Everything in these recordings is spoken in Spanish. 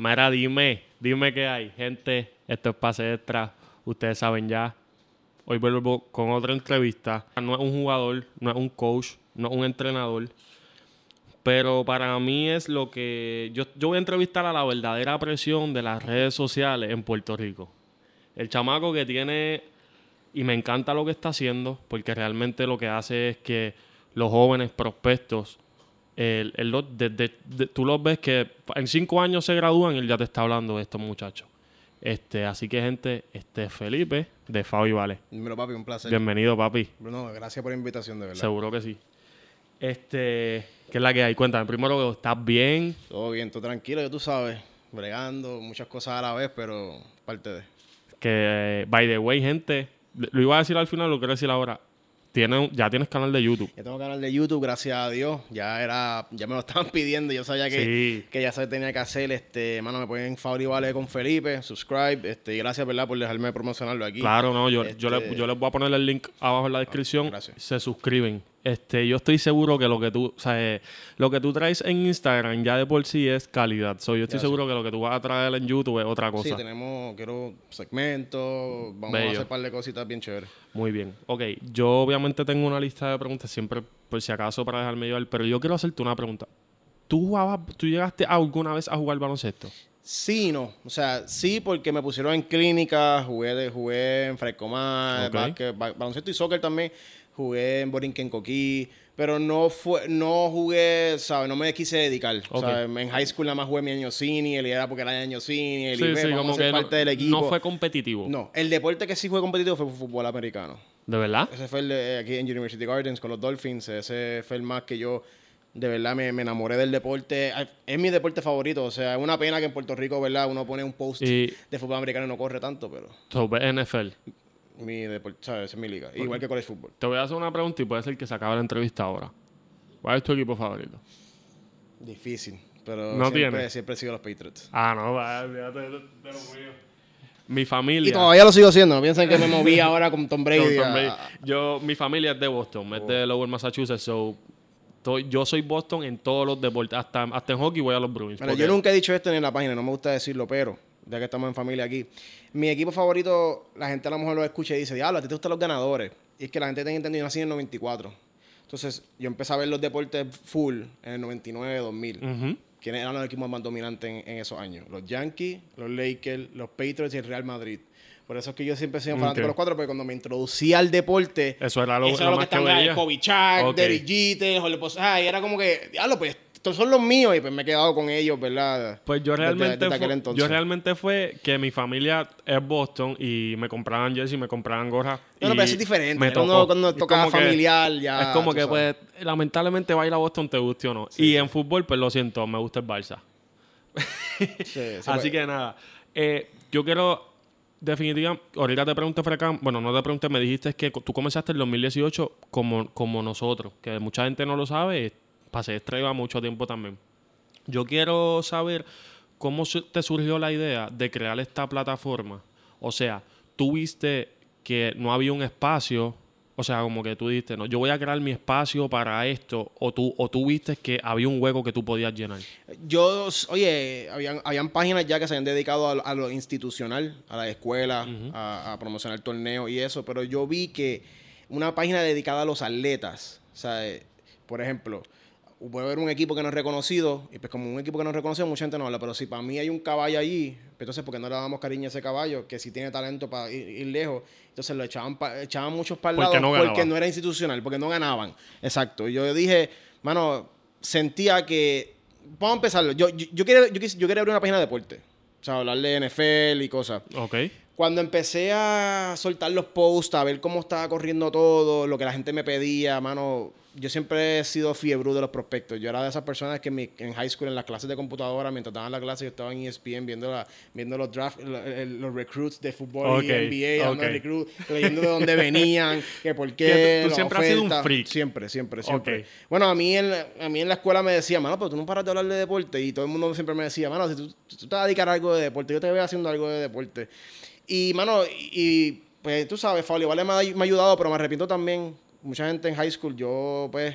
Mira, dime, dime qué hay. Gente, esto es Pase Extra. Ustedes saben ya. Hoy vuelvo con otra entrevista. No es un jugador, no es un coach, no es un entrenador. Pero para mí es lo que... Yo, yo voy a entrevistar a la verdadera presión de las redes sociales en Puerto Rico. El chamaco que tiene... Y me encanta lo que está haciendo, porque realmente lo que hace es que los jóvenes prospectos el, el lo- de- de- de- tú los ves que en cinco años se gradúan y él ya te está hablando de estos muchachos. Este, así que, gente, este es Felipe de Fabi Vale. Dímelo, papi, un placer. Bienvenido, papi. Bruno, gracias por la invitación, de verdad. Seguro que sí. Este, ¿qué es la que hay? Cuéntame, primero, ¿estás bien? Todo bien, todo tranquilo, ya tú sabes. Bregando, muchas cosas a la vez, pero parte de. Que, by the way, gente, lo iba a decir al final, lo quiero decir ahora. Tiene, ya tienes canal de YouTube. Ya tengo canal de YouTube, gracias a Dios. Ya era, ya me lo estaban pidiendo. Yo sabía que, Sí. que ya se tenía que hacer. Este, mano, me ponen Fabri Vale con Felipe, subscribe. Este, y gracias, ¿verdad? por dejarme promocionarlo aquí. Claro, no, yo, yo, Este- yo les voy a poner el link abajo en la descripción. gracias. Se suscriben. Este, yo estoy seguro que lo que tú, o sea, eh, lo que tú traes en Instagram ya de por sí es calidad. So, yo estoy seguro que lo que tú vas a traer en YouTube es otra Sí, cosa. tenemos, quiero segmentos, vamos Bello. a hacer un par de cositas bien chéveres. Muy bien. Ok, yo obviamente tengo una lista de preguntas siempre, por si acaso, para dejarme llevar, pero yo quiero hacerte una pregunta. ¿Tú jugabas, tú llegaste alguna vez a jugar baloncesto? Sí, no. O sea, sí, porque me pusieron en clínica, jugué, de, jugué en Frescomar, Ok. básquet, ba- baloncesto y soccer también. Jugué en Borinquen Coquí, pero no fue, no jugué, ¿sabes? No me quise dedicar. Ok. ¿sabes? En high school nada más jugué mi año senior, y era porque era año senior, Sí, y ve, sí, vamos como que no, parte del equipo. no fue competitivo. No, el deporte que sí fue competitivo fue fútbol americano. ¿De verdad? Ese fue el de aquí en University Gardens con los Dolphins. Ese fue el más que yo de verdad me, me enamoré del deporte. Es mi deporte favorito. O sea, es una pena que en Puerto Rico, ¿verdad? Uno pone un post Y- de fútbol americano y no corre tanto, pero So, NFL. Mi deporte, ¿sabes? Esa es mi liga. Igual que college fútbol. Te voy a hacer una pregunta y puede ser que se acabe la entrevista ahora. ¿Cuál es tu equipo favorito? Difícil. Pero No siempre, tiene. siempre he sido los Patriots. Ah, no, olvídate de, lo mío. Mi familia. Y todavía lo sigo haciendo. No piensen que me moví ahora con Tom Brady. Tom Brady. a- Yo, mi familia es de Boston, es de Lower Massachusetts, so yo soy Boston en todos los deportes, hasta, hasta en hockey voy a los Bruins. Bueno, yo nunca he dicho esto ni en la página, no me gusta decirlo, pero ya que estamos en familia aquí, mi equipo favorito, la gente a lo mejor lo escucha y dice, diablo, a ti te gustan los ganadores. Y es que la gente tiene entendido, yo nací en el 94. Entonces, yo empecé a ver los deportes full en el 99, 2000. Ujú. ¿Quiénes eran los equipos más dominantes en, en esos años? Los Yankees, los Lakers, los Patriots y el Real Madrid. Por eso es que yo siempre he sido fanático de los cuatro, porque cuando me introducí al deporte, Eso era lo, eso lo era lo que más que estaba. Kobe Chuck, Ok. Derek Jeter, Jorge Posada, y era como que, diablo, pues estos son los míos y pues me he quedado con ellos, ¿verdad? Pues yo realmente, desde fue, yo realmente fue que mi familia es Boston y me compraban jersey, me compraban gorra. No, no, pero eso es diferente. Me cuando- tocó. cuando Es tocaba que- familiar, ya, Es como que, sabes. pues, lamentablemente va a ir a Boston, te guste o no. y en fútbol, pues lo siento, me gusta el Barça. Sí, sí, Así pues, que nada, eh, yo quiero definitivamente, ahorita te pregunté, Frecam, bueno, no te pregunté, me dijiste que tú comenzaste en 2018 como, como nosotros, que mucha gente no lo sabe, pasé extra lleva mucho tiempo también. Yo quiero saber cómo te surgió la idea de crear esta plataforma. O sea, tú viste que no había un espacio, o sea, como que tú dijiste, no, yo voy a crear mi espacio para esto, o tú, o tú viste que había un hueco que tú podías llenar. Yo, oye, habían, habían páginas ya que se habían dedicado a, lo- a lo institucional, a la escuela, a, a promocionar torneos y eso, pero yo vi que una página dedicada a los atletas, o sea, por ejemplo, puede haber un equipo que no es reconocido, y pues como un equipo que no es reconocido, mucha gente no habla, pero si para mí hay un caballo allí, pues entonces, ¿por qué no le damos cariño a ese caballo? Que si tiene talento para ir, ir lejos, entonces lo echaban, pa- echaban muchos para el Porque no porque no era institucional, porque no ganaban. Exacto. Y yo dije, mano, sentía que. Vamos a empezarlo. Yo, yo, yo quería, yo quería abrir una página de deporte. O sea, hablar de NFL y cosas. ¿Ok? Cuando empecé a soltar los posts, a ver cómo estaba corriendo todo, lo que la gente me pedía, mano, yo siempre he sido fiebre de los prospectos. Yo era de esas personas que en, mi- en high school, en las clases de computadora, mientras daban la clase, yo estaba en ESPN viendo, la, viendo los draft, el- los recruits de fútbol Ok, y NBA, hablando de ok. recruit, leyendo de dónde venían, que por qué. Tú- tú la siempre has sido un oferta. freak. Siempre, siempre, siempre. Bueno, a mí, en, a mí en la escuela me decía, mano, pero tú no paras de hablar de deporte. Y todo el mundo siempre me decía, mano, si tú, tú te vas a dedicar a algo de deporte, yo te veo haciendo algo de deporte. Y, mano, y, pues tú sabes, Fabio, vale, me ha, me ha ayudado, pero me arrepiento también. Mucha gente en high school, yo, pues,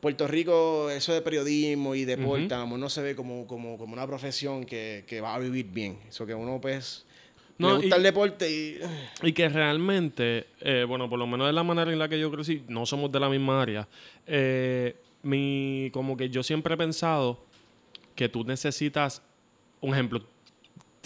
Puerto Rico, eso de periodismo y deporte, a lo mejor no se ve como, como, como una profesión que, que va a vivir bien. Eso que uno, pues, No, le gusta y- el deporte y... Y que realmente, eh, bueno, por lo menos de la manera en la que yo crecí, no somos de la misma área. eh, mi, como que yo siempre he pensado que tú necesitas, un ejemplo,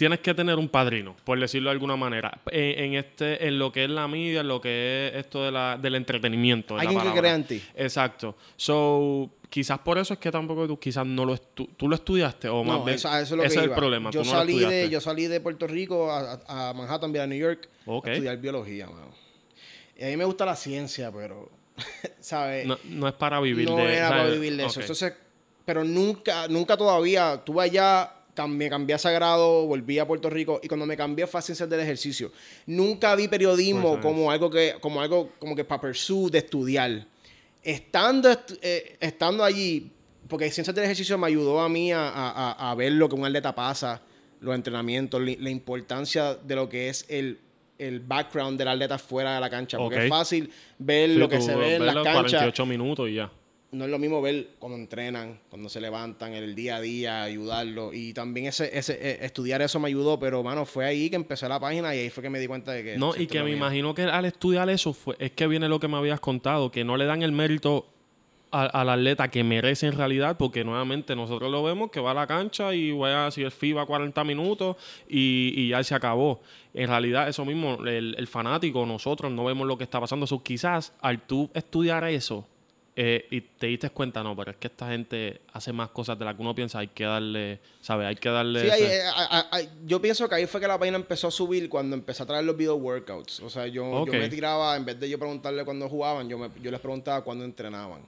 tienes que tener un padrino, por decirlo de alguna manera, en, en este, en lo que es la media, en lo que es esto de la, del entretenimiento. de la Alguien que palabra. crea en ti. Exacto. So, quizás por eso es que tampoco tú quizás no lo estu tú lo estudiaste o más No, bien eso, es lo ese que es iba. el problema. Yo tú no lo salí, de, yo salí de Puerto Rico a, a- Manhattan, a New York, Ok. a estudiar biología, mano. Y a mí me gusta la ciencia, pero, ¿sabes? no, no es para vivir no de era para ¿sabes? vivir de eso. Entonces, pero nunca, nunca todavía, tuve allá, me cambié a Sagrado, volví a Puerto Rico y cuando me cambié fue a ciencias del ejercicio. Nunca vi periodismo Pues, como algo que, como algo como que para pursue de estudiar. Estando, eh, estando allí, porque ciencias del ejercicio me ayudó a mí a, a- a- ver lo que un atleta pasa, los entrenamientos, li- la importancia de lo que es el, el background del atleta fuera de la cancha. Porque Ok. es fácil ver Sí, lo que tú se ve en las canchas 48 minutos y ya. No es lo mismo ver cuando entrenan, cuando se levantan, el día a día, ayudarlo. Y también ese, ese eh, estudiar eso me ayudó, pero mano, fue ahí que empecé la página y ahí fue que me di cuenta de que. No, y es que me imagino que al estudiar eso fue, es que viene lo que me habías contado, que no le dan el mérito al atleta que merece en realidad, porque nuevamente nosotros lo vemos que va a la cancha y juega si el FIBA 40 minutos y, y ya se acabó. En realidad, eso mismo, el, el fanático, nosotros no vemos lo que está pasando. So, quizás al tú estudiar eso eh, y te diste cuenta, no, pero es que esta gente hace más cosas de las que uno piensa, hay que darle, ¿sabes? Hay que darle. Sí, ese- eh, yo pienso que ahí fue que la página empezó a subir cuando empecé a traer los video workouts. O sea, yo, yo me tiraba, en vez de yo preguntarle cuándo jugaban, yo, me- yo les preguntaba cuándo entrenaban.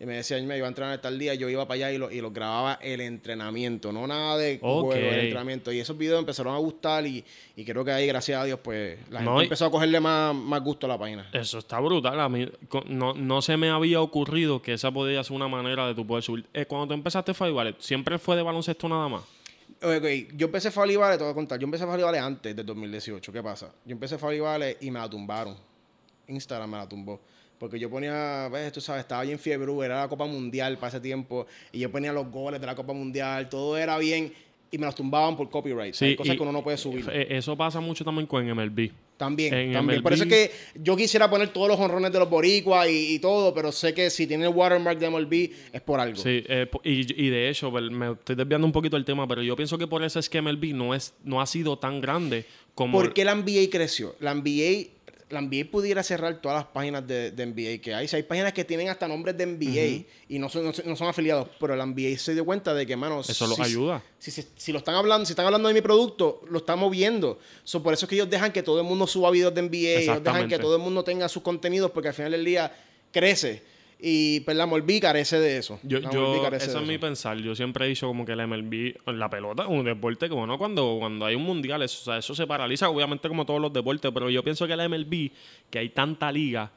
Y me decían, me iba a entrenar tal día, yo iba para allá y, lo, y los grababa el entrenamiento, no nada de Ok. juego, el entrenamiento. Y esos videos empezaron a gustar y, y creo que ahí, gracias a Dios, pues la gente No, empezó a cogerle más, más gusto a la página. Eso está brutal. A mí no, no se me había ocurrido que esa podía ser una manera de tú poder subir. Eh, cuando tú empezaste Five Ballet, ¿siempre fue de baloncesto nada más? Ok, yo empecé Fali Vale, te voy a contar. Yo empecé Fali Vale antes del 2018. ¿Qué pasa? Yo empecé Fali Vale y me la tumbaron. Instagram me la tumbó. Porque yo ponía, ves, tú sabes, estaba bien fiebre, era la Copa Mundial para ese tiempo. Y yo ponía los goles de la Copa Mundial, todo era bien. Y me los tumbaban por copyright. Hay cosas que uno no puede subir. eh, Eso pasa mucho también con MLB. También, en también. Por eso es que yo quisiera poner todos los honrones de los boricuas y, y todo, pero sé que si tiene el watermark de MLB es por algo. Sí, eh, y de hecho, pues, me estoy desviando un poquito del tema, pero yo pienso que por eso es que MLB no, es, no ha sido tan grande como... ¿Por qué la NBA creció? La NBA, la NBA pudiera cerrar todas las páginas de, de NBA que hay. Si hay páginas que tienen hasta nombres de NBA y no son, no, son- no son afiliados, pero la NBA se dio cuenta de que, mano, Eso los ayuda. Si, si- si lo están hablando, si están hablando de mi producto, lo estamos viendo. So, por eso es que ellos dejan que todo el mundo suba videos de NBA, ellos dejan que todo el mundo tenga sus contenidos, porque al final del día crece. Y pues la Morbi carece de eso. Yo, Morbi carece eso de es mi pensar. Yo siempre he dicho como que la MLB, la pelota es un deporte que, bueno, cuando, cuando hay un mundial, eso, o sea, eso se paraliza, obviamente, como todos los deportes, pero yo pienso que la MLB, que hay tanta liga,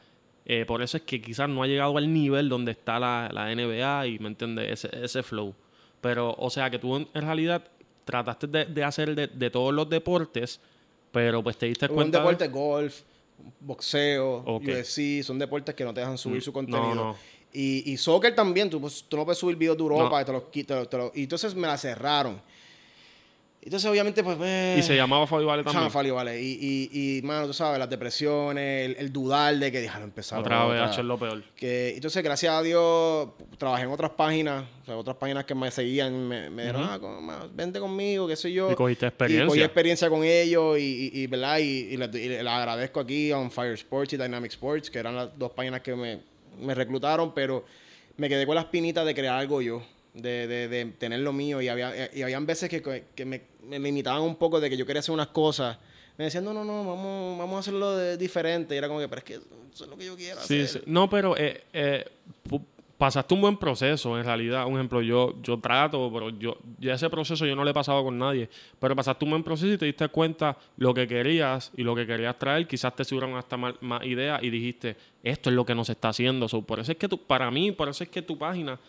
eh, por eso es que quizás no ha llegado al nivel donde está la, la NBA y, ¿me entiendes? Ese, ese flow. Pero, o sea, que tú en, realidad trataste de, de hacer de, de todos los deportes, pero pues te diste Un cuenta. de- deporte golf, boxeo, Ok. UFC, son deportes que no te dejan subir Mm, su contenido. no. Y, y soccer también, tú, pues, tú no puedes subir videos de Europa No. y te los quitas. te los- y entonces me la cerraron. Entonces, obviamente, pues. eh, Y se llamaba Fabi Vale se también. Fali, vale. Y, y, y, mano, tú sabes, las depresiones, el, el dudar de que déjalo empezar. Otra vez, es lo peor. Que, entonces, gracias a Dios, trabajé en otras páginas, o sea, otras páginas que me seguían, me, me dijeron, ah, con- ma- vente conmigo, qué sé yo. Y cogiste Y cogí experiencia. experiencia con ellos y, y, ¿verdad? Y, les, agradezco aquí a On Fire Sports y Dynamic Sports, que eran las dos páginas que me, me reclutaron, pero me quedé con las pinitas de crear algo yo, de, de, de tener lo mío. Y había y habían veces que, que me, me limitaban un poco de que yo quería hacer unas cosas. Me decían, no, no, no, vamos, vamos a hacerlo de diferente. Y era como que, pero es que eso es lo que yo quiero Sí, hacer. sí. No, pero eh, eh, pasaste un buen proceso, en realidad. Un ejemplo, yo, yo trato, pero yo ya ese proceso yo no lo he pasado con nadie. Pero pasaste un buen proceso y te diste cuenta lo que querías y lo que querías traer. Quizás te subieron hasta más, más ideas y dijiste, esto es lo que nos está haciendo. So, por eso es que tú, para mí, por eso es que tu página,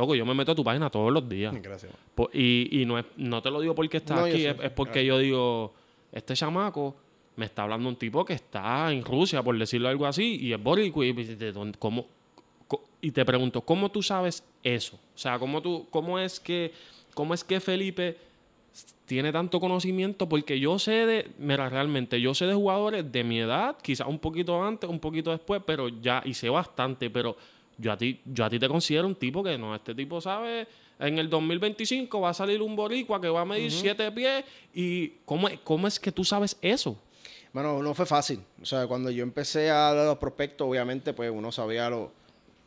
loco, yo me meto a tu página todos los días. Gracias. Y y no, es, no te lo digo porque estás No, aquí, es, es porque yo digo, este chamaco me está hablando un tipo que está en Rusia, por decirlo algo así, y es boricua, y ¿de dónde- cómo, y te pregunto, ¿cómo tú sabes eso? O sea, ¿cómo, tú, cómo, es, que, cómo es que Felipe tiene tanto conocimiento? Porque yo sé de, mira, realmente, yo sé de jugadores de mi edad, quizás un poquito antes, un poquito después, pero ya, y sé bastante, pero yo a ti, yo a ti te considero un tipo que no, este tipo sabe, en el 2025 va a salir un boricua que va a medir siete pies, y ¿cómo, ¿cómo es que tú sabes eso? Bueno, no fue fácil. O sea, cuando yo empecé a dar los prospectos, obviamente, pues uno sabía lo,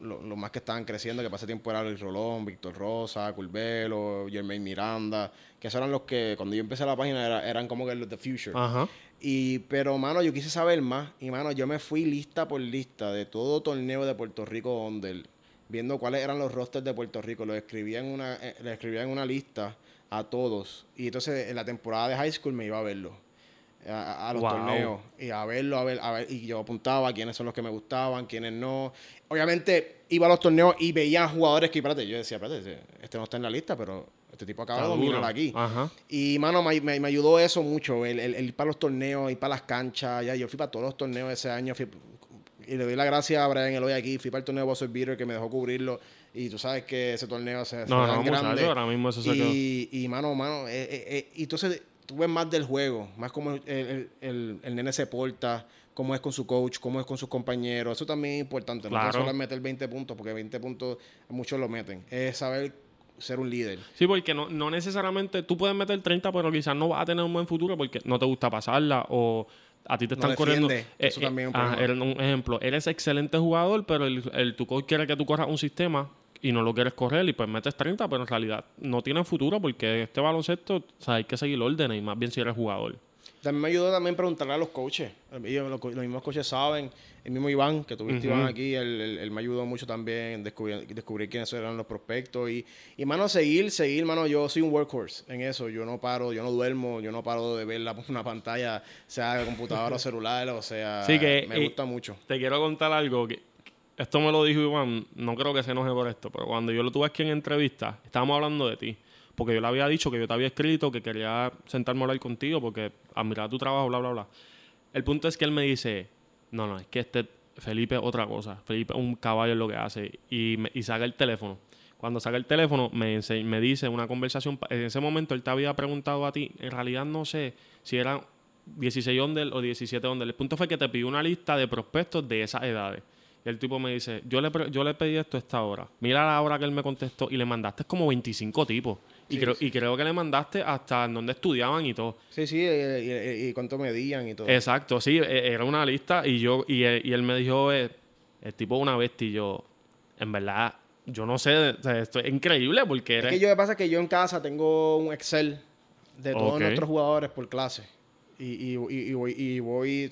lo, más que estaban creciendo, que pasé tiempo era Luis Rolón, Víctor Rosa, Culvelo, Jermaine Miranda, que esos eran los que, cuando yo empecé la página, eran como que los The Future. Ajá. Y, pero, mano, yo quise saber más. Y, mano, yo me fui lista por lista de todo torneo de Puerto Rico donde viendo cuáles eran los rosters de Puerto Rico. Lo escribía en una, eh, escribía en una lista a todos. Y entonces, en la temporada de high school me iba a verlo a, los torneos y a verlo, a ver, a ver, y yo apuntaba quiénes son los que me gustaban, quiénes no. Obviamente iba a los torneos y veía jugadores que, espérate, yo decía, espérate, este no está en la lista, pero este tipo acaba de dominar aquí. Y, mano, me, me, ayudó eso mucho, el, el, ir para los torneos, ir para las canchas. Ya, yo fui para todos los torneos ese año. y le doy la gracia a Brian Eloy aquí. Fui para el torneo de Buzzer Beater que me dejó cubrirlo. Y tú sabes que ese torneo se, no, no, grande. ahora mismo eso se y, y, mano, mano, eh, eh, eh, entonces tú ves más del juego, más como el, el, el, nene se porta, cómo es con su coach, cómo es con sus compañeros. Eso también es importante. No solo es meter 20 puntos, porque 20 puntos muchos lo meten. Es saber ser un líder. Sí, porque no, no necesariamente tú puedes meter 30, pero quizás no vas a tener un buen futuro porque no te gusta pasarla o a ti te están corriendo. Eh, Eso eh, también es un, un ejemplo. Eres excelente jugador, pero el, el, tu coach quiere que tú corras un sistema y no lo quieres correr y pues metes 30, pero en realidad no tiene futuro porque este baloncesto, o sea, hay que seguir órdenes y más bien si eres jugador. También me ayudó también preguntarle a los coaches. los, mismos coaches saben. El mismo Iván, que tuviste Iván aquí, él, me ayudó mucho también en descubrir, descubrir, quiénes eran los prospectos. Y, y, mano, seguir, seguir, mano, yo soy un workhorse en eso. Yo no paro, yo no duermo, yo no paro de ver la, una pantalla, sea de computadora o celular, o sea, que, me gusta mucho. Te quiero contar algo que esto me lo dijo Iván, no creo que se enoje por esto, pero cuando yo lo tuve aquí en entrevista, estábamos hablando de ti. Porque yo le había dicho que yo te había escrito, que quería sentarme a hablar contigo, porque admiraba tu trabajo, bla, bla, bla. El punto es que él me dice, no, no, es que este Felipe es otra cosa. Felipe es un caballo en lo que hace. Y, y saca el teléfono. Cuando saca el teléfono, me, me dice una conversación. En ese momento él te había preguntado a ti, en realidad no sé si eran 16 onder o 17 onder. El punto fue que te pidió una lista de prospectos de esas edades. Y el tipo me dice, yo le, yo le pedí esto a esta hora. Mira la hora que él me contestó y le mandaste como 25 tipos. Y, creo, y creo que le mandaste hasta en donde estudiaban y todo. Sí, sí, y, cuánto medían y todo. Exacto, sí, e, era una lista y yo y, él me dijo, eh, el tipo una bestia y yo, en verdad, yo no sé, esto es increíble porque... Es que yo me pasa que yo en casa tengo un Excel de todos nuestros jugadores por clase. Y, y, voy, y voy,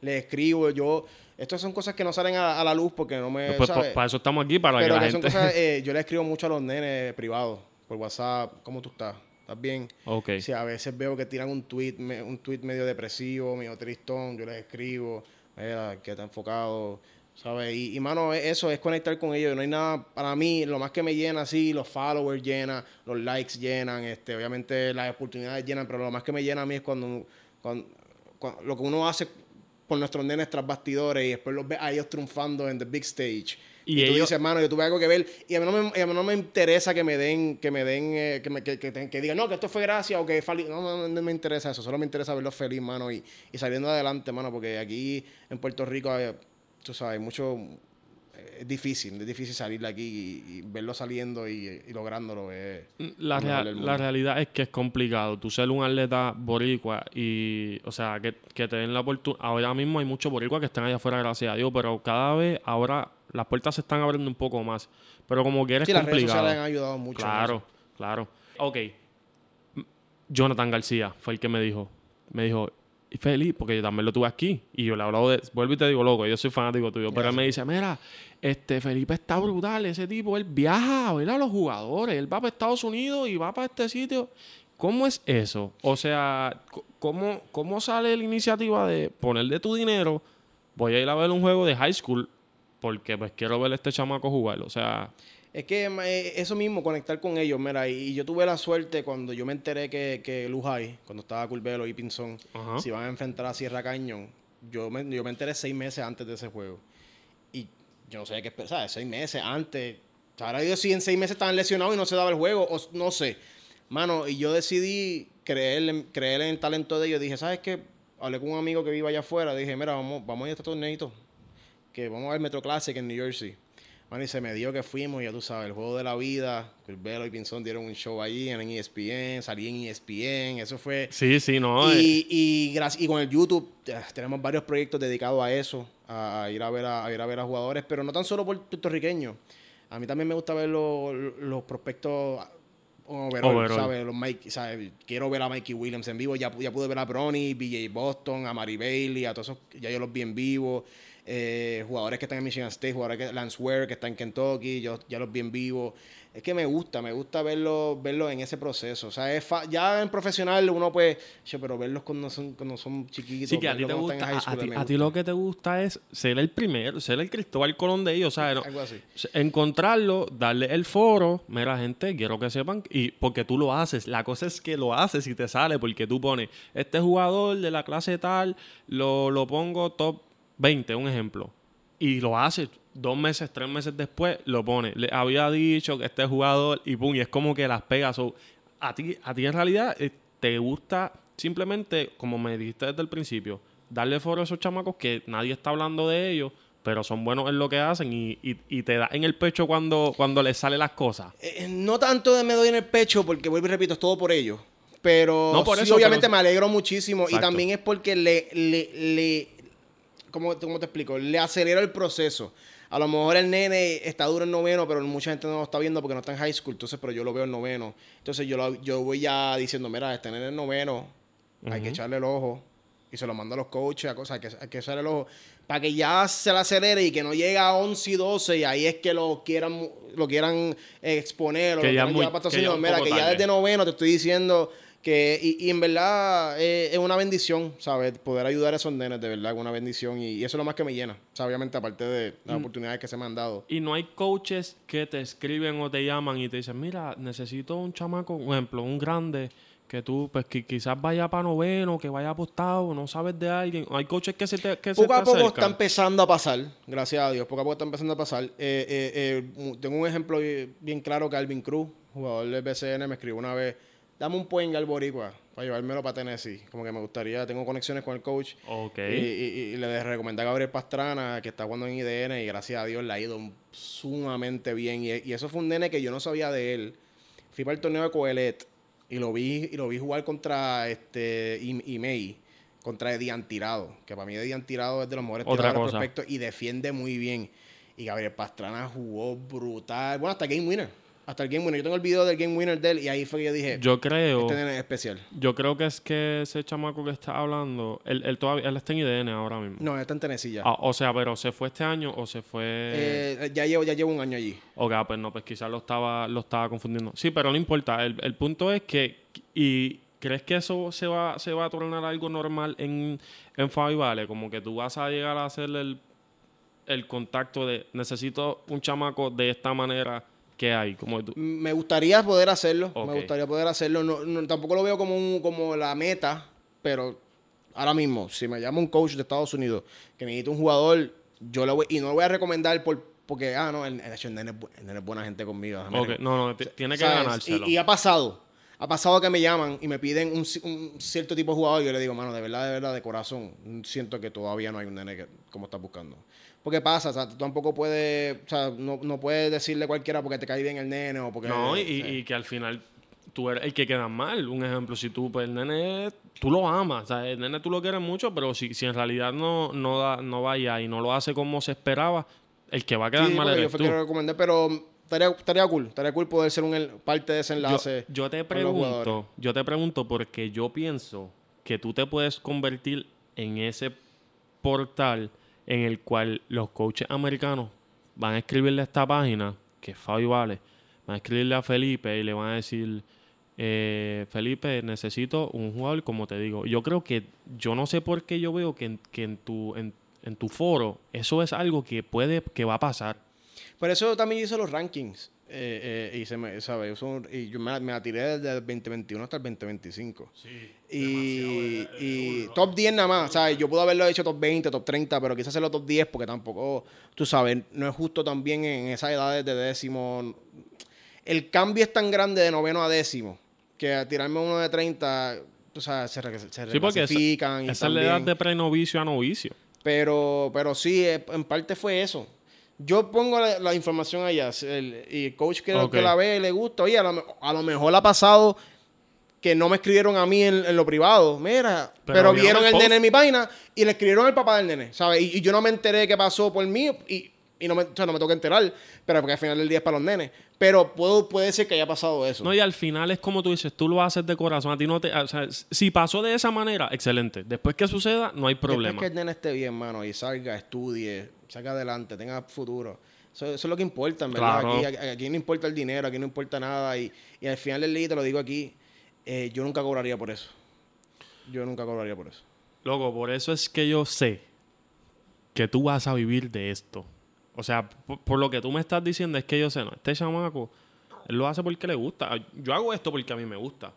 le escribo, yo estas son cosas que no salen a, la luz porque no me. Pues, para eso estamos aquí, para Pero que, la son cosas. Eh, yo le escribo mucho a los nenes privados por WhatsApp. ¿Cómo tú estás? ¿Estás bien? Ok. Si a veces veo que tiran un tweet, un tweet medio depresivo, medio tristón, yo les escribo. Mira, que está enfocado. ¿Sabes? Y, y, mano, eso es conectar con ellos. No hay nada, para mí, lo más que me llena, sí, los followers llenan, los likes llenan, este, obviamente las oportunidades llenan, pero lo más que me llena a mí es cuando, cuando lo que uno hace por nuestros nenes tras bastidores y después los ves a ellos triunfando en the big stage. Y, tú dices, hermano, yo tuve algo que ver. Y a mí no me, a mí no me interesa que me den, que me den, eh, que, me, que, que, digan, no, que esto fue gracia o que no, no, me interesa eso. Solo me interesa verlos feliz, mano, y, y saliendo adelante, mano, porque aquí en Puerto Rico, hay, tú sabes, mucho es difícil, es difícil salir de aquí y, verlo saliendo y, lográndolo. la, la realidad es que es complicado. Tú ser un atleta boricua y, o sea, que, te den la oportunidad. Ahora mismo hay muchos boricuas que están allá afuera, gracias a Dios, pero cada vez ahora las puertas se están abriendo un poco más. Pero como que eres sí, complicado. las redes sociales han ayudado mucho. Claro, claro. Ok. Jonathan García fue el que me dijo. Me dijo, y feliz, porque yo también lo tuve aquí. Y yo le hablado de. Vuelvo y te digo, loco, yo soy fanático tuyo. Pero él me dice, mira, este Felipe está brutal, ese tipo, él viaja a ver a los jugadores, él va para Estados Unidos y va para este sitio. ¿Cómo es eso? O sea, ¿cómo, cómo sale la iniciativa de poner de tu dinero? Voy a ir a ver un juego de high school porque pues quiero ver a este chamaco jugar. O sea... Es que eh, eso mismo, conectar con ellos, mira, y yo tuve la suerte cuando yo me enteré que, que Lujay, cuando estaba Culvelo y Pinzón, se iban a enfrentar a Sierra Cañón, yo me, yo me enteré seis meses antes de ese juego yo no sé qué ¿sabes? Seis meses antes. Ahora Dios si en seis meses estaban lesionados y no se daba el juego, o no sé. Mano, y yo decidí creer, creer en el talento de ellos. Dije, ¿sabes qué? Hablé con un amigo que vive allá afuera. Dije, mira, vamos, vamos a ir a este torneito. Que vamos a ver Metro Classic en New Jersey. Man, y se me dio que fuimos, ya tú sabes, el juego de la vida. Velo y Pinzón dieron un show allí en ESPN, salí en ESPN, eso fue. Sí, sí, no. Y, y, y con el YouTube tenemos varios proyectos dedicados a eso, a, ir, a ver a, ir a ver a jugadores, pero no tan solo por puertorriqueños. A mí también me gusta ver los, los prospectos overall, ¿sabes? Los Mike, ¿sabes? Quiero ver a Mikey Williams en vivo. Ya, ya pude ver a Bronny, BJ Boston, a Mary Bailey, a todos esos, ya yo los vi en vivo. Eh, jugadores que están en Michigan State, jugadores que Lance Ware, que está en Kentucky, yo ya los vi en vivo. Es que me gusta, me gusta verlo, verlo en ese proceso. O sea, es ya en profesional uno puede, pero verlos cuando son, cuando son chiquitos. Sí, que a ti, te gusta, a, ti, lo que te gusta es ser el primero, ser el Cristóbal Colón de ellos. O sea, Algo así. encontrarlo, darle el foro, mira gente, quiero que sepan, y porque tú lo haces. La cosa es que lo haces y te sale, porque tú pones, este jugador de la clase tal, lo, lo pongo top 20, un ejemplo, y lo hace dos meses, tres meses después, lo pone. Le había dicho que este jugador y pum, y es como que las pegas. a, ti, a ti en realidad eh, te gusta simplemente, como me dijiste desde el principio, darle foro a esos chamacos que nadie está hablando de ellos, pero son buenos en lo que hacen y, y, te da en el pecho cuando, cuando les salen las cosas. Eh, no tanto de me doy en el pecho, porque vuelvo y repito, es todo por ellos. Pero no, por sí, obviamente me alegro muchísimo. Y también es porque le, le, ¿cómo, te explico? Le acelera el proceso. A lo mejor el nene está duro en noveno, pero mucha gente no lo está viendo porque no está en high school. Entonces, pero yo lo veo en noveno. Entonces, yo, yo voy ya diciendo, mira, este nene en noveno, hay que echarle el ojo. Y se lo mando a los coaches, a cosas, hay que, hay que echarle el ojo. Para que ya se la acelere y que no llegue a 11 y 12 y ahí es que lo quieran, lo quieran exponer. O que ya, muy, que mira, que ya desde noveno te estoy diciendo que, y, en verdad eh, es una bendición, ¿sabes? Poder ayudar a esos nenes, de verdad, es una bendición. Y, eso es lo más que me llena, obviamente, aparte de las mm. oportunidades que se me han dado. Y no hay coaches que te escriben o te llaman y te dicen, mira, necesito un chamaco, un ejemplo, un grande, que tú, pues que quizás vaya para noveno, que vaya apostado, no sabes de alguien. Hay coaches que se te que Poco a poco está empezando a pasar, gracias a Dios, poco a poco está empezando a pasar. Eh, eh, tengo un ejemplo bien claro que Alvin Cruz, jugador del BCN, me escribió una vez dame un point al boricua para llevármelo para Tennessee. Como que me gustaría, tengo conexiones con el coach. Ok. Y, le recomendé a Gabriel Pastrana, que está jugando en IDN, y gracias a Dios le ha ido sumamente bien. Y, eso fue un nene que yo no sabía de él. Fui para el torneo de Coelet y lo vi, y lo vi jugar contra este Imei, contra Edian Tirado, que para mí Edian Tirado es de los mejores tiradores prospectos y defiende muy bien. Y Gabriel Pastrana jugó brutal. Bueno, hasta Game Winner hasta el Game Winner. Yo tengo el video del Game Winner de él y ahí fue que yo dije, yo creo, este nene es especial. Yo creo que es que ese chamaco que está hablando, él, todavía él está en IDN ahora mismo. No, él está en Tennessee ya. Ah, o sea, pero ¿se fue este año o se fue...? Eh, ya, llevo, ya llevo un año allí. Ok, pues no, pues quizás lo estaba, lo estaba confundiendo. Sí, pero no importa. El, el punto es que... Y, ¿Crees que eso se va, se va a tornar algo normal en, en Fabi Vale? Como que tú vas a llegar a hacer el, el contacto de necesito un chamaco de esta manera ¿Qué hay? Como Me gustaría poder hacerlo. Me gustaría poder hacerlo. No, tampoco lo veo como, un, como la meta, pero ahora mismo, si me llama un coach de Estados Unidos que necesita un jugador, yo lo voy, y no lo voy a recomendar por, porque, ah, no, el, el, nene, es buena gente conmigo. No, no, tiene que ganárselo. Y, ha pasado. Ha pasado que me llaman y me piden un, cierto tipo de jugador y yo le digo, mano, de verdad, de verdad, de corazón, siento que todavía no hay un nene que, como estás buscando. Porque pasa, o sea, tú tampoco puedes, o sea, no, no puedes decirle a cualquiera porque te cae bien el nene o porque... No, y, y que al final tú eres el que queda mal. Un ejemplo, si tú, pues el nene, tú lo amas, o sea, el nene tú lo quieres mucho, pero si, si en realidad no, no, da, no vaya y no lo hace como se esperaba, el que va a quedar mal eres yo fue Que recomendé, pero estaría, estaría cool, estaría cool poder ser un parte de ese enlace. Yo, yo te pregunto, yo te pregunto porque yo pienso que tú te puedes convertir en ese portal en el cual los coaches americanos van a escribirle a esta página, que es Fabi Vale, van a escribirle a Felipe y le van a decir, eh, Felipe, necesito un jugador, como te digo. Yo creo que, yo no sé por qué yo veo que en, que en tu, en, tu foro eso es algo que puede, que va a pasar. Por eso también hice los rankings. Eh, eh, y se me, ¿sabe? y yo me, me, la tiré desde el 2021 hasta el 2025. Sí, y, y top 10 nada más. ¿sabes? Yo puedo haberlo hecho top 20, top 30, pero quise hacerlo top 10 porque tampoco, tú sabes, no es justo también en esas edades de décimo. El cambio es tan grande de noveno a décimo que a tirarme uno de 30, tú sabes, se, se Sí, porque esa, reclasifican y esa es la edad de prenovicio a novicio. pero, pero sí, eh, en parte fue eso. Yo pongo la, la información allá el- y el coach que, Ok. que la ve le gusta. Oye, a lo, a lo mejor ha pasado que no me escribieron a mí en, en lo privado. Mira, Pero pero, vieron el post. nene en mi página y le escribieron al papá del nene, ¿sabes? Y, y yo no me enteré qué pasó por mí y, y no, me, o sea, no me que enterar, pero porque al final del día es para los nenes. Pero puedo, puede ser que haya pasado eso. No, y al final es como tú dices, tú lo haces de corazón. A ti no te. O sea, si pasó de esa manera, excelente. Después que suceda, no hay problema. Después que el nene esté bien, mano, y salga, estudie, salga adelante, tenga futuro. Eso, eso es lo que importa, en verdad. Claro. Aquí, aquí no importa el dinero, aquí no importa nada. Y, y al final del día, te lo digo aquí, eh, yo nunca cobraría por eso. Yo nunca cobraría por eso. Loco, por eso es que yo sé que tú vas a vivir de esto. O sea, por, por lo que tú me estás diciendo es que yo sé, no, este chamaco, él lo hace porque le gusta. Yo hago esto porque a mí me gusta.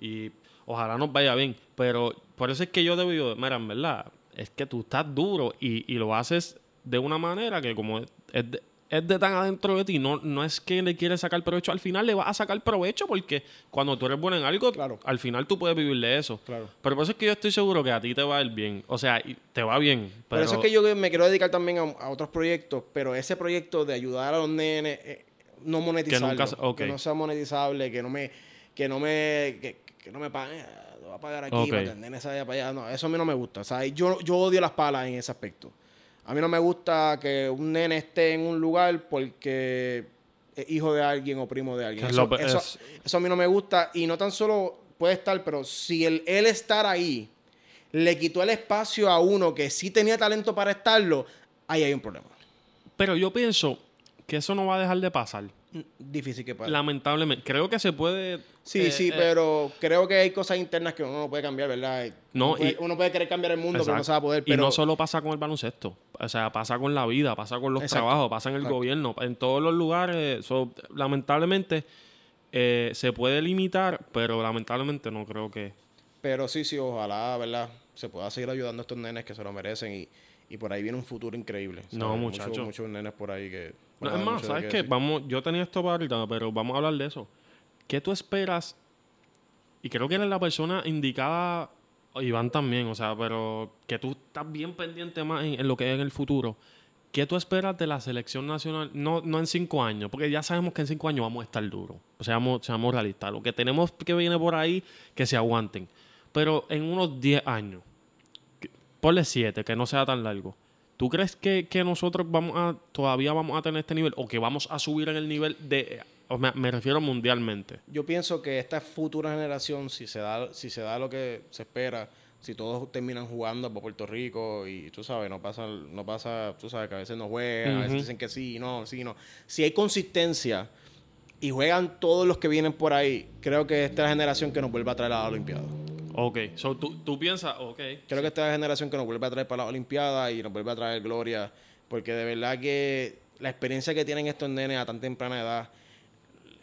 Y ojalá nos vaya bien. Pero por eso es que yo te digo, mira, en verdad, es que tú estás duro y, y lo haces de una manera que como es de, es de tan adentro de ti, no, no es que le quieres sacar provecho, al final le vas a sacar provecho porque cuando tú eres bueno en algo, Claro. al final tú puedes vivir de eso. Claro. Pero por eso es que yo estoy seguro que a ti te va a ir bien. O sea, te va bien. Por Pero eso es que yo me quiero dedicar también a, a otros proyectos, pero ese proyecto de ayudar a los nenes, eh, no monetizarlo, nunca que no sea monetizable, que no me, que no me, que, que no me paguen, ah, lo va a pagar aquí Ok. para que el nene se vaya para allá. No, eso a mí no me gusta. O sea, yo, yo odio las palas en ese aspecto. A mí no me gusta que un nene esté en un lugar porque es hijo de alguien o primo de alguien. Es Eso, lo- eso- es- eso a mí no me gusta y no tan solo puede estar, pero si el, él estar ahí le quitó el espacio a uno que sí tenía talento para estarlo, ahí hay un problema. Pero yo pienso que eso no va a dejar de pasar. Difícil que pase. Lamentablemente. Creo que se puede. Sí, eh, sí, eh, pero creo que hay cosas internas que uno no puede cambiar, ¿verdad? No, uno, puede, y- uno puede querer cambiar el mundo, pero no exacto. se va a poder. Y Pero no solo pasa con el baloncesto. O sea, pasa con la vida, pasa con los Exacto. trabajos, pasa en el Exacto. gobierno, en todos los lugares. So, lamentablemente eh, se puede limitar, pero lamentablemente no creo que. Pero sí, sí, ojalá, ¿verdad? Se pueda seguir ayudando a estos nenes que se lo merecen y, y por ahí viene un futuro increíble. No, ¿sabes? muchacho. Muchos, muchos nenes por ahí que... No, van a es más, ¿sabes qué. Vamos, yo tenía esto para ahorita, pero vamos a hablar de eso. ¿Qué tú esperas? Y creo que eres la persona indicada, Iván también, o sea, pero que tú estás bien pendiente más en, en lo que es en el futuro. ¿Qué tú esperas de la selección nacional? No, no en cinco años, porque ya sabemos que en cinco años vamos a estar duros. O sea, seamos, seamos realistas. Lo que tenemos que viene por ahí, que se aguanten. Pero en unos 10 años, ponle 7, que no sea tan largo. ¿Tú crees que, que nosotros vamos a todavía vamos a tener este nivel o que vamos a subir en el nivel de, me, me refiero mundialmente? Yo pienso que esta futura generación, si se da, si se da lo que se espera, si todos terminan jugando por Puerto Rico y tú sabes, no pasa, no pasa, tú sabes que a veces no juegan, a veces dicen que sí, no, sí, no. Si hay consistencia y juegan todos los que vienen por ahí, creo que esta es la generación que nos vuelve a traer a la Olimpiada. Ok, so, ¿tú, tú piensas, ok. Creo que esta es la generación que nos vuelve a traer para la Olimpiada y nos vuelve a traer gloria, porque de verdad que la experiencia que tienen estos nenes a tan temprana edad,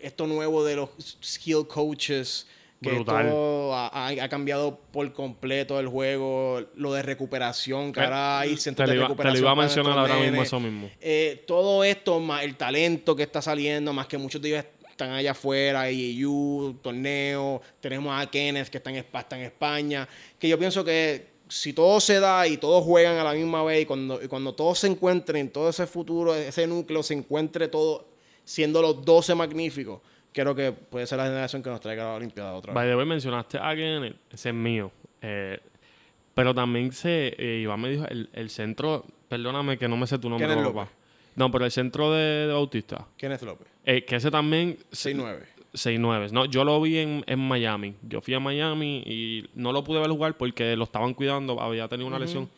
esto nuevo de los skill coaches, que Brutal. todo ha, cambiado por completo el juego, lo de recuperación, que ahora hay te, de iba, te lo recuperación. iba a mencionar ahora mismo nenes. eso mismo. Eh, todo esto, más el talento que está saliendo, más que muchos de ellos están allá afuera, IEU, torneo, tenemos a Kenneth que está en, está en España, que yo pienso que si todo se da y todos juegan a la misma vez y cuando, y cuando todos se encuentren, todo ese futuro, ese núcleo se encuentre todo siendo los 12 magníficos, creo que puede ser la generación que nos traiga la Olimpiada otra vez. By the way, mencionaste a Kenneth, ese es mío. Eh, pero también se, eh, Iván me dijo, el, el centro, perdóname que no me sé tu nombre. Papá. No, pero el centro de, de Bautista. Kenneth López, eh, que ese también... 6-9. 6-9. No, yo lo vi en, en Miami. Yo fui a Miami y no lo pude ver jugar porque lo estaban cuidando, había tenido una lesión.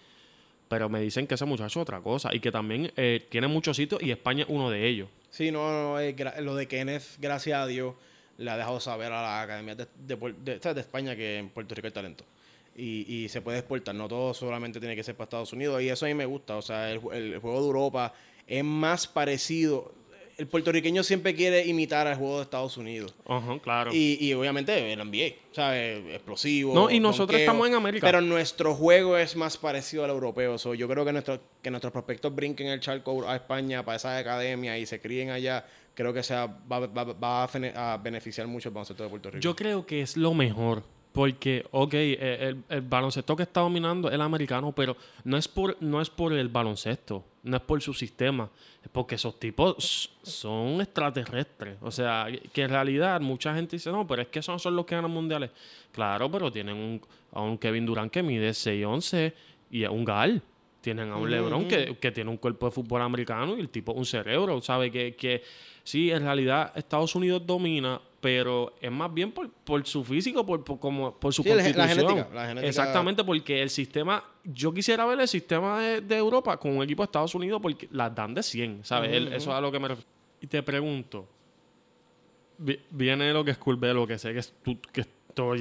Pero me dicen que ese muchacho es otra cosa y que también eh, tiene muchos sitios y España es uno de ellos. Sí, no, no, gra- lo de Kenneth, gracias a Dios, le ha dejado saber a la Academia de, de, Puer- de- ¿sabes? de España que en Puerto Rico hay talento. Y, y se puede exportar, no todo solamente tiene que ser para Estados Unidos. Y eso a mí me gusta, o sea, el juego de Europa es más parecido. el puertorriqueño siempre quiere imitar al juego de Estados Unidos. Ajá, claro. Y, y obviamente el NBA, ¿sabes? Explosivo. No, y nosotros estamos en América. Pero nuestro juego es más parecido al europeo. So, yo creo que, nuestro, que nuestros prospectos brinquen el charco a España para esa academia y se críen allá. Creo que sea, va, va- va a beneficiar mucho el baloncesto de Puerto Rico. Yo creo que es lo mejor. Porque, ok, eh, el, el baloncesto que está dominando es el americano, pero no es, por, no es por el baloncesto, no es por su sistema, es porque esos tipos son extraterrestres. O sea, que en realidad mucha gente dice, no, pero es que esos no son los que ganan mundiales. Claro, pero tienen un, a un Kevin Durant que mide 6'11 y es un gal. Tienen a un LeBron que, que tiene un cuerpo de fútbol americano y el tipo un cerebro, ¿sabe? Que, que sí, en realidad Estados Unidos domina, pero es más bien por, por su físico, por, por, como, por su Sí, la- la constitución. genética, la genética- Exactamente, porque el sistema, yo quisiera ver el sistema de, de Europa con un equipo de Estados Unidos porque las dan de 100, ¿sabes? El- Eso es a lo que me refiero. Y te pregunto, vi- viene lo que es Curvelo, que sé que, es tú, que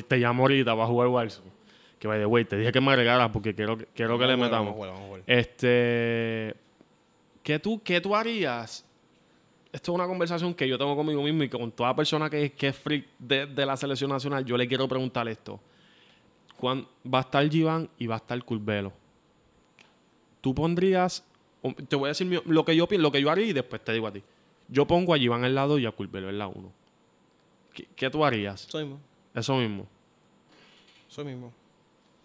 te llamo ahorita para jugar Warzone. Que by the way, te dije que me agregaras porque quiero, que- quiero que le jugar, metamos. vamos a jugar, vamos a jugar. Este. ¿qué tú, ¿Qué tú harías? Esto es una conversación que yo tengo conmigo mismo y con toda persona que, que es freak de, de la selección nacional. Yo le quiero preguntar esto. Cuán- va a estar Giván y va a estar Curvelo. Tú pondrías. Te voy a decir lo que yo pienso, lo que yo haría y después te digo a ti. Yo pongo a Giván al lado y a Curvelo en la 1. ¿Qué, qué tú harías? Soy mismo. Eso mismo. Soy mismo.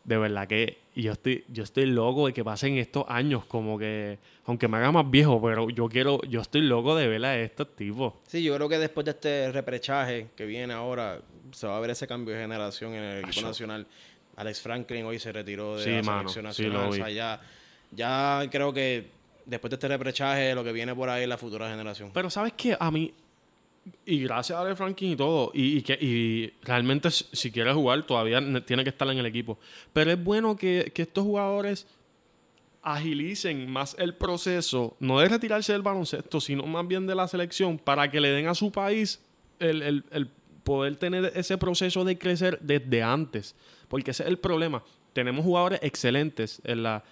De verdad que yo estoy, yo estoy loco de que pasen estos años, como que, aunque me haga más viejo, pero yo quiero, yo estoy loco de ver a estos tipos. Sí, yo creo que después de este reprechaje que viene ahora, se va a ver ese cambio de generación en el equipo nacional. Alex Franklin hoy se retiró de Sí, la mano, selección nacional. o sea, ya, ya creo que después de este reprechaje, lo que viene por ahí es la futura generación. Pero sabes que a mí, y gracias a Ale Franklin y todo, y, y que y realmente si quiere jugar todavía ne- tiene que estar en el equipo. Pero es bueno que, que estos jugadores agilicen más el proceso, no de retirarse del baloncesto, sino más bien de la selección, para que le den a su país el, el- el poder tener ese proceso de crecer desde antes. Porque ese es el problema. Tenemos jugadores excelentes en la,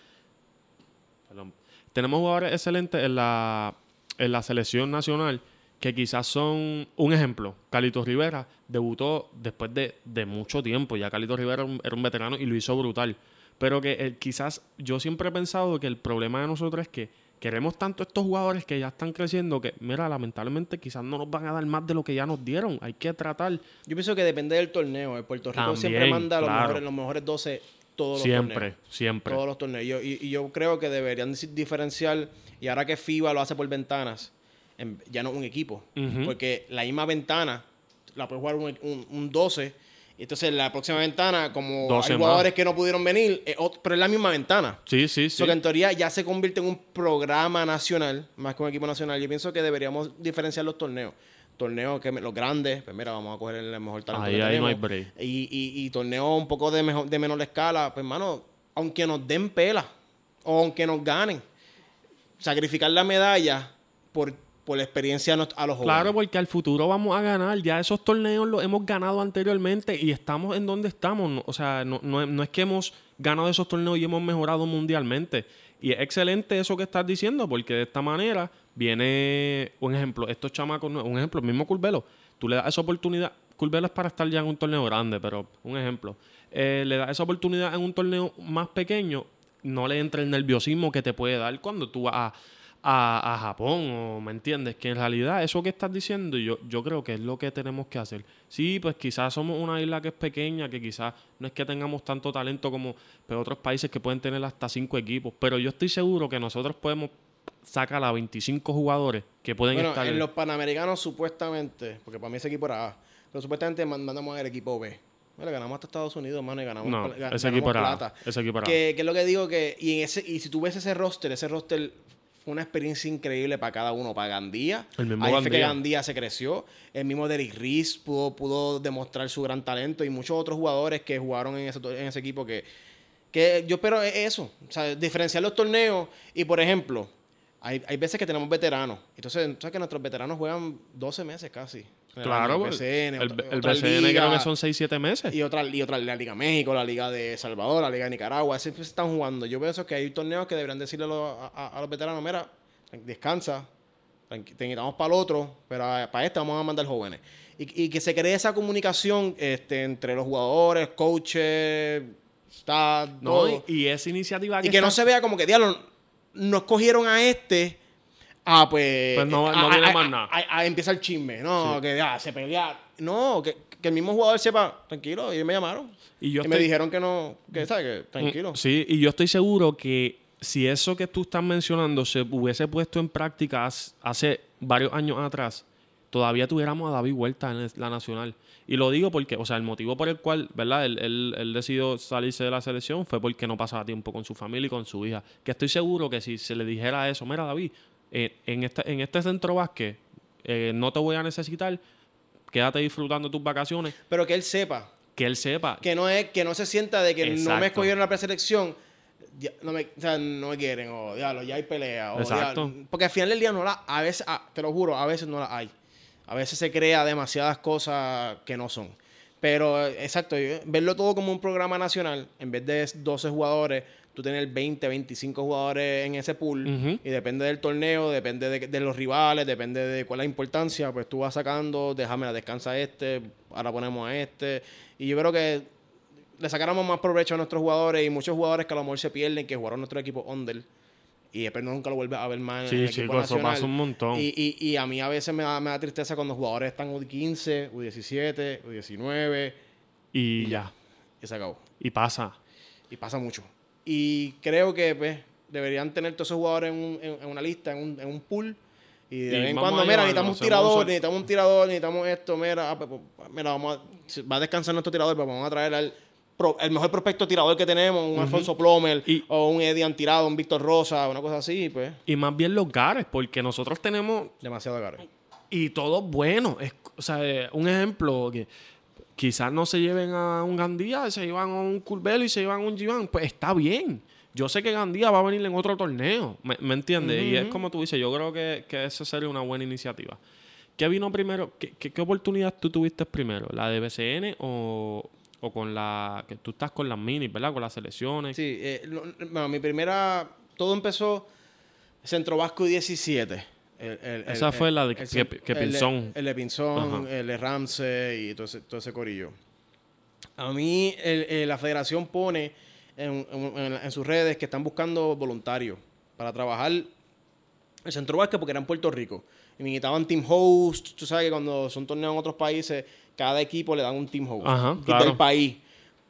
perdón. Tenemos jugadores excelentes en la, en la selección nacional que quizás son un ejemplo. Calito Rivera debutó después de, de mucho tiempo. Ya Calito Rivera era un, era un veterano y lo hizo brutal. Pero que eh, quizás yo siempre he pensado que el problema de nosotros es que queremos tanto estos jugadores que ya están creciendo que, mira, lamentablemente quizás no nos van a dar más de lo que ya nos dieron. Hay que tratar Yo pienso que depende del torneo. El Puerto Rico También, siempre manda los, claro. mejores, los mejores 12 todos los siempre, torneos. siempre. Todos los torneos. Y, y yo creo que deberían diferenciar, y ahora que FIBA lo hace por ventanas, en- ya no un equipo. Porque la misma ventana la puede jugar un, un- un 12. Y entonces la próxima ventana, como 12 hay más. jugadores que no pudieron venir, pero es la misma ventana. Sí, sí, sí. So que en teoría ya se convierte en un programa nacional, más que un equipo nacional. Yo pienso que deberíamos diferenciar los torneos. Torneos que los grandes, pues mira, vamos a coger el mejor talento Ahí- que ahí no tenemos. Y, y, y torneos un poco de, mejor, de menor escala, pues hermano, aunque nos den pela, o aunque nos ganen, sacrificar la medalla por, por la experiencia a los jóvenes. Claro, porque al futuro vamos a ganar. Ya esos torneos los hemos ganado anteriormente y estamos en donde estamos. O sea, no, es- que hemos ganado esos torneos y hemos mejorado mundialmente. Y es excelente eso que estás diciendo, porque de esta manera viene un ejemplo. Estos chamacos, un ejemplo, el mismo Curvelo. Tú le das esa oportunidad. Curvelo es para estar ya en un torneo grande, pero un ejemplo. Eh, le das esa oportunidad en un torneo más pequeño, no le entra el nerviosismo que te puede dar cuando tú vas a, a, a Japón, o me entiendes, que en realidad eso que estás diciendo, yo, yo creo que es lo que tenemos que hacer. Sí, pues quizás somos una isla que es pequeña, que quizás no es que tengamos tanto talento como pero otros países que pueden tener hasta cinco equipos, pero yo estoy seguro que nosotros podemos sacar a 25 jugadores que pueden Bueno, estar en los Panamericanos supuestamente, porque para mí ese equipo era A, pero supuestamente man- mandamos al equipo B. Mira, ganamos hasta Estados Unidos, mano, y ganamos, No, ese ganamos equipo era A, plata. ese equipo era A. Que, que es lo que digo que, y, en ese, y si tú ves ese roster, ese roster una experiencia increíble para cada uno, para Gandía. El mismo Ahí fue que Gandía. Gandía se creció. El mismo Derrick Reese pudo, pudo demostrar su gran talento y muchos otros jugadores que jugaron en ese, en ese equipo que, que yo espero es eso, o sea, diferenciar los torneos y por ejemplo, hay, hay veces que tenemos veteranos, entonces sabes que nuestros veteranos juegan 12 meses casi. El Claro, año, pues, BCN, el, otra- el otra BCN liga, creo que son 6-7 meses. y otra, y otra la Liga México, la Liga de Salvador, la Liga de Nicaragua, siempre se están jugando. Yo pienso que hay torneos que deberían decirle a los, a- los veteranos, mira, descansa, te necesitamos para el otro, pero para este vamos a mandar jóvenes. Y, y que se cree esa comunicación este, entre los jugadores, coaches, staff, No, todo. y, y esa iniciativa Y que no está- se vea como que, diablo, no escogieron a este. Ah, pues. Pues no- eh, no a- viene a- más a- nada. a- empieza el chisme. No, que se pelea. No, que, que el mismo jugador sepa, tranquilo, ellos me llamaron. Y yo y me dijeron que no, que, ¿sabes? Que tranquilo. Mm, Sí, y yo estoy seguro que si eso que tú estás mencionando se hubiese puesto en práctica hace- hace varios años atrás, todavía tuviéramos a David Huerta en la nacional. Y lo digo porque, o sea, el motivo por el cual, ¿verdad? Él, él- él decidió salirse de la selección fue porque no pasaba tiempo con su familia y con su hija. Que estoy seguro que si se le dijera eso, mira, David, eh, en, este, en este centro básquet eh, no te voy a necesitar, quédate disfrutando tus vacaciones, Pero que él sepa. que él sepa. Que no es, que no se sienta de que no me escogieron la preselección. ya, no, me, o sea, no me quieren, o diablo, ya hay pelea. O, Exacto. diablo, porque al final del día no la, a veces, te lo juro, a veces no la hay. A veces se crea demasiadas cosas que no son. Pero, exacto, verlo todo como un programa nacional, en vez de 12 jugadores, tú tener 20, 25 jugadores en ese pool, y depende del torneo, depende de, de los rivales, depende de cuál es la importancia, pues tú vas sacando, déjame la descansa este, ahora ponemos a este. Y yo creo que le sacáramos más provecho a nuestros jugadores y muchos jugadores que a lo mejor se pierden, que jugaron nuestro equipo under. Y después nunca lo vuelves a ver más en Sí, el chico, equipo eso pasa un montón. Y, y, y a mí a veces me da, me da tristeza cuando los jugadores están U15, U17, U19 y y ya. y se acabó. Y pasa. Y pasa mucho. Y creo que pues, deberían tener todos esos jugadores en, un- en- en una lista, en un, en un pool. Y de Y vez en cuando, mira, necesitamos un tirador, necesitamos un tirador, necesitamos esto, mira, ah, pues, pues, mira, vamos a, va a descansar nuestro tirador, pero vamos a traer al pro- el mejor prospecto tirador que tenemos, un Alfonso Plomer, Y- o un Eddie Antirado, un Víctor Rosa, una cosa así, pues, Y más bien los gares, porque nosotros tenemos demasiado agarre. y todos buenos. Es, o sea, eh, un ejemplo que quizás no se lleven a un Gandía, se llevan a un Curbelo y se llevan a un Giván, pues está bien. Yo sé que Gandía va a venir en otro torneo, ¿me, me entiendes? Y es como tú dices, yo creo que, que esa sería una buena iniciativa. ¿Qué vino primero? ¿Qué, qué, qué oportunidad tú tuviste primero? ¿La de BCN o, o con la... que tú estás con las minis, ¿verdad? Con las selecciones. Sí, eh, lo- bueno, mi primera, todo empezó Centro Vasco 17. El- el- el- Esa fue la de que- Pinzón. El de Pinzón, el de Ramsey y todo ese, todo ese corillo. A mí eh, la federación pone en, en- en- en sus redes que están buscando voluntarios para trabajar el centro básquet porque era en Puerto Rico. Y me necesitaban team host. Tú sabes que cuando son torneos en otros países, cada equipo le dan un team host Ajá, del claro. país.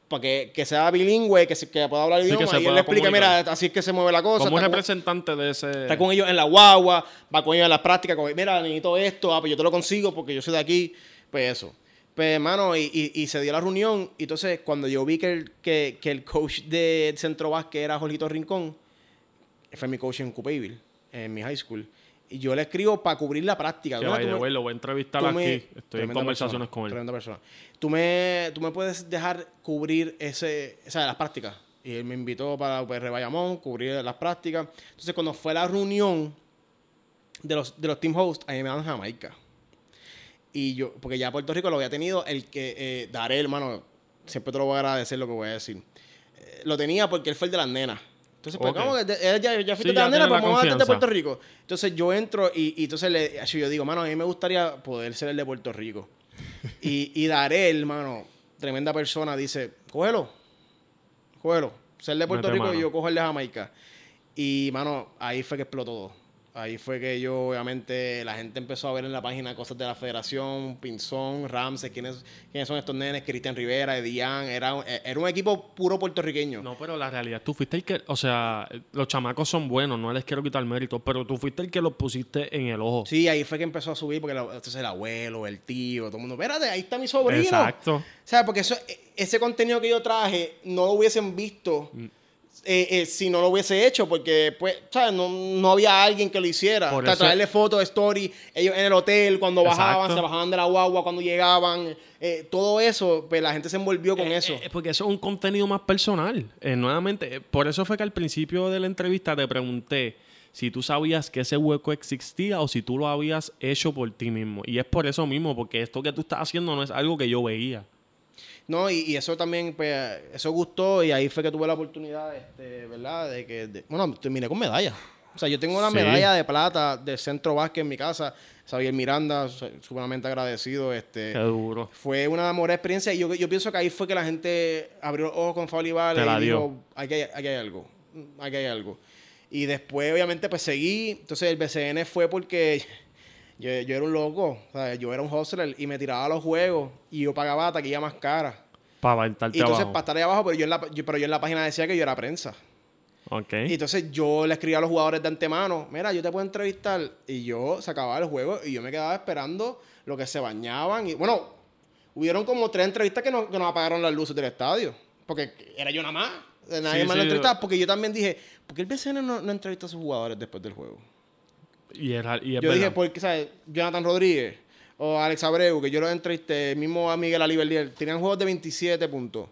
Para que, que sea bilingüe, que, se- que pueda hablar el Sí, idioma. y él le explica, mira, así es que se mueve la cosa. Como un está con- representante de ese... Está con ellos en la guagua, va con ellos en las prácticas, como, mira, necesito esto, ah, pues yo te lo consigo porque yo soy de aquí, pues eso. Pues, hermano, y, y- y se dio la reunión, y entonces cuando yo vi que el, que, que el coach de Centro Vázquez era Jorgito Rincón, fue mi coach en Coupeville, en mi high school, y yo le escribo para cubrir la práctica. Que tú me- way, lo voy a entrevistar aquí. me- Estoy en conversaciones persona, con él. Tremenda persona. Tú me, tú me puedes dejar cubrir ese, o sea, las prácticas. Y él me invitó para UPR Bayamón, cubrir las prácticas. Entonces, cuando fue la reunión de los, de los team hosts, a mí me dan Jamaica. Y yo, porque ya Puerto Rico lo había tenido, el que eh, Daré, hermano, siempre te lo voy a agradecer lo que voy a decir. Eh, lo tenía porque él fue el de las nenas. Entonces, pues, Ok. ¿cómo él ya, ya fuiste Sí, de ya tiene pues vamos a de. Puerto Rico. Entonces yo entro y, y entonces le, yo digo, mano, a mí me gustaría poder ser el de Puerto Rico. y, y Darel, hermano, tremenda persona, dice, cógelo, cógelo. Ser de Puerto Mete Rico mano. y yo cojo el de Jamaica. Y, mano, ahí fue que explotó todo. Ahí fue que yo, obviamente, la gente empezó a ver en la página cosas de la federación, Pinzón, Ramses, quiénes, quiénes son estos nenes, Cristian Rivera, Edian, era, un- era un equipo puro puertorriqueño. No, pero la realidad, tú fuiste el que, o sea, los chamacos son buenos, no les quiero quitar mérito, pero tú fuiste el que los pusiste en el ojo. Sí, ahí fue que empezó a subir porque la- entonces el abuelo, el tío, todo el mundo, espérate, ahí está mi sobrino. Exacto. O sea, porque eso, e- ese contenido que yo traje no lo hubiesen visto Mm. Eh, eh, si no lo hubiese hecho, porque pues, ¿sabes? No, no había alguien que lo hiciera. Por eso- traerle fotos, story, ellos en el hotel, cuando bajaban, se bajaban de la guagua, cuando llegaban, eh, todo eso, pues la gente se envolvió con Eh, eso. eh, porque eso es un contenido más personal. Nuevamente, por eso fue que al principio de la entrevista te pregunté si tú sabías que ese hueco existía o si tú lo habías hecho por ti mismo. Y es por eso mismo, porque esto que tú estás haciendo no es algo que yo veía. No, y, y eso también, pues, eso gustó y ahí fue que tuve la oportunidad, este, ¿verdad? De que, de- bueno, terminé con medalla. O sea, yo tengo una Sí. medalla de plata de centro básquet en mi casa. Xavier Miranda, su- sumamente agradecido. Este, Qué duro. fue una buena experiencia y yo, yo pienso que ahí fue que la gente abrió los ojos con Fauli Vale y dijo, aquí hay, aquí hay algo, aquí hay algo. Y después, obviamente, pues seguí. Entonces, el BCN fue porque yo, yo era un loco, o sea, yo era un hustler y me tiraba a los juegos y yo pagaba la taquilla más cara. Para aventarte Y entonces, abajo. para estar ahí abajo, pero yo, en la, yo- pero yo en la página decía que yo era prensa. Ok. Y entonces yo le escribía a los jugadores de antemano, mira, yo te puedo entrevistar. Y yo se acababa el juego y yo me quedaba esperando lo que se bañaban. Y bueno, hubieron como tres entrevistas que, no, que nos apagaron las luces del estadio. Porque era yo nada más. Nadie Sí, más sí. lo entrevistaba. Porque yo también dije, ¿por qué el BCN no, no entrevista a sus jugadores después del juego? Y, era, y es yo dije, porque, ¿sabes? Jonathan Rodríguez o Alex Abreu, que yo los entrevisté, mismo a Miguel Aliberdier, tenían juegos de 27 puntos.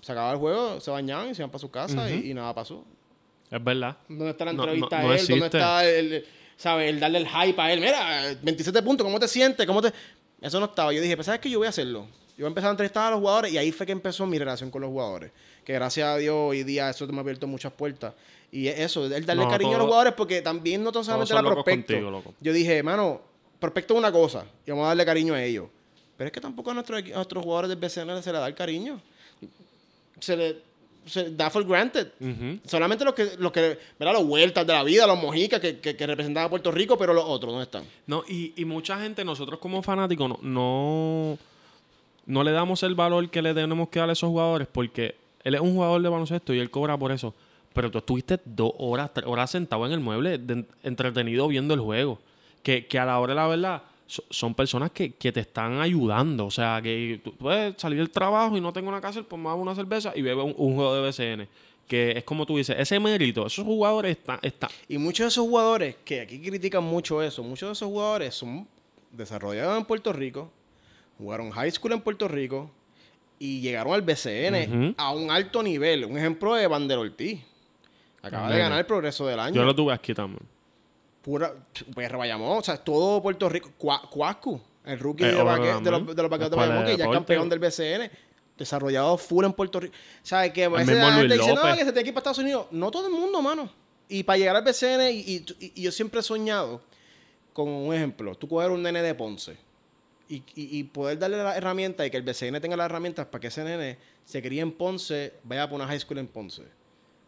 Se acababa el juego, se bañaban y se iban para su casa y- y nada pasó. Es verdad. ¿Dónde está la entrevista no- no a él? ¿Dónde está el, ¿sabes? el darle el hype a él? Mira, 27 puntos, ¿cómo te sientes? ¿Cómo te...? Eso no estaba. Yo dije, pues, ¿sabes qué? Yo voy a hacerlo. Yo voy a entrevistar a los jugadores y ahí fue que empezó mi relación con los jugadores. Que gracias a Dios hoy día eso me ha abierto muchas puertas. Y eso, el darle No, cariño a los jugadores porque también no tan solamente era locos prospecto. contigo. Yo dije, mano, prospecto es una cosa y vamos a darle cariño a ellos. Pero es que tampoco a a nuestros jugadores del BCN se le da el cariño. Se le se da for granted. Solamente los que, los que, ¿verdad? Los vueltas de la vida, los mojicas que, que, que representan a Puerto Rico, pero los otros, ¿dónde están? No, y, y mucha gente, nosotros como fanáticos, no, no, no le damos el valor que le tenemos que dar a esos jugadores porque él es un jugador de baloncesto y él cobra por eso. Pero tú estuviste dos horas, tres horas sentado en el mueble, entretenido viendo el juego. Que, que a la hora de la verdad so- son personas que, que te están ayudando. O sea, que tú puedes salir del trabajo y no tengo una casa, pues me hago una cerveza y bebo un, juego de BCN. Que es como tú dices, ese mérito, esos jugadores están... están Y muchos de esos jugadores, que aquí critican mucho eso, muchos de esos jugadores son desarrollados en Puerto Rico, jugaron high school en Puerto Rico y llegaron al BCN a un alto nivel. Un ejemplo de Vander Ortiz. Acaba de ganar el progreso del año. yo lo tuve aquí también. Pura, PR Bayamón, o sea, todo Puerto Rico. Cua- Cuascu, el rookie Eh, de, los, de los vaqueros de Bayamón, que ya es campeón del BCN. Desarrollado full en Puerto Rico. ¿Sabes qué? A veces la gente dice, no, que se tiene que ir para Estados Unidos. No todo el mundo, mano. Y para llegar al BCN, y, y- y- y yo siempre he soñado con un ejemplo. Tú coger un nene de Ponce y, y- y poder darle la herramienta y que el BCN tenga las herramientas para que ese nene se críe en Ponce, vaya para una high school en Ponce.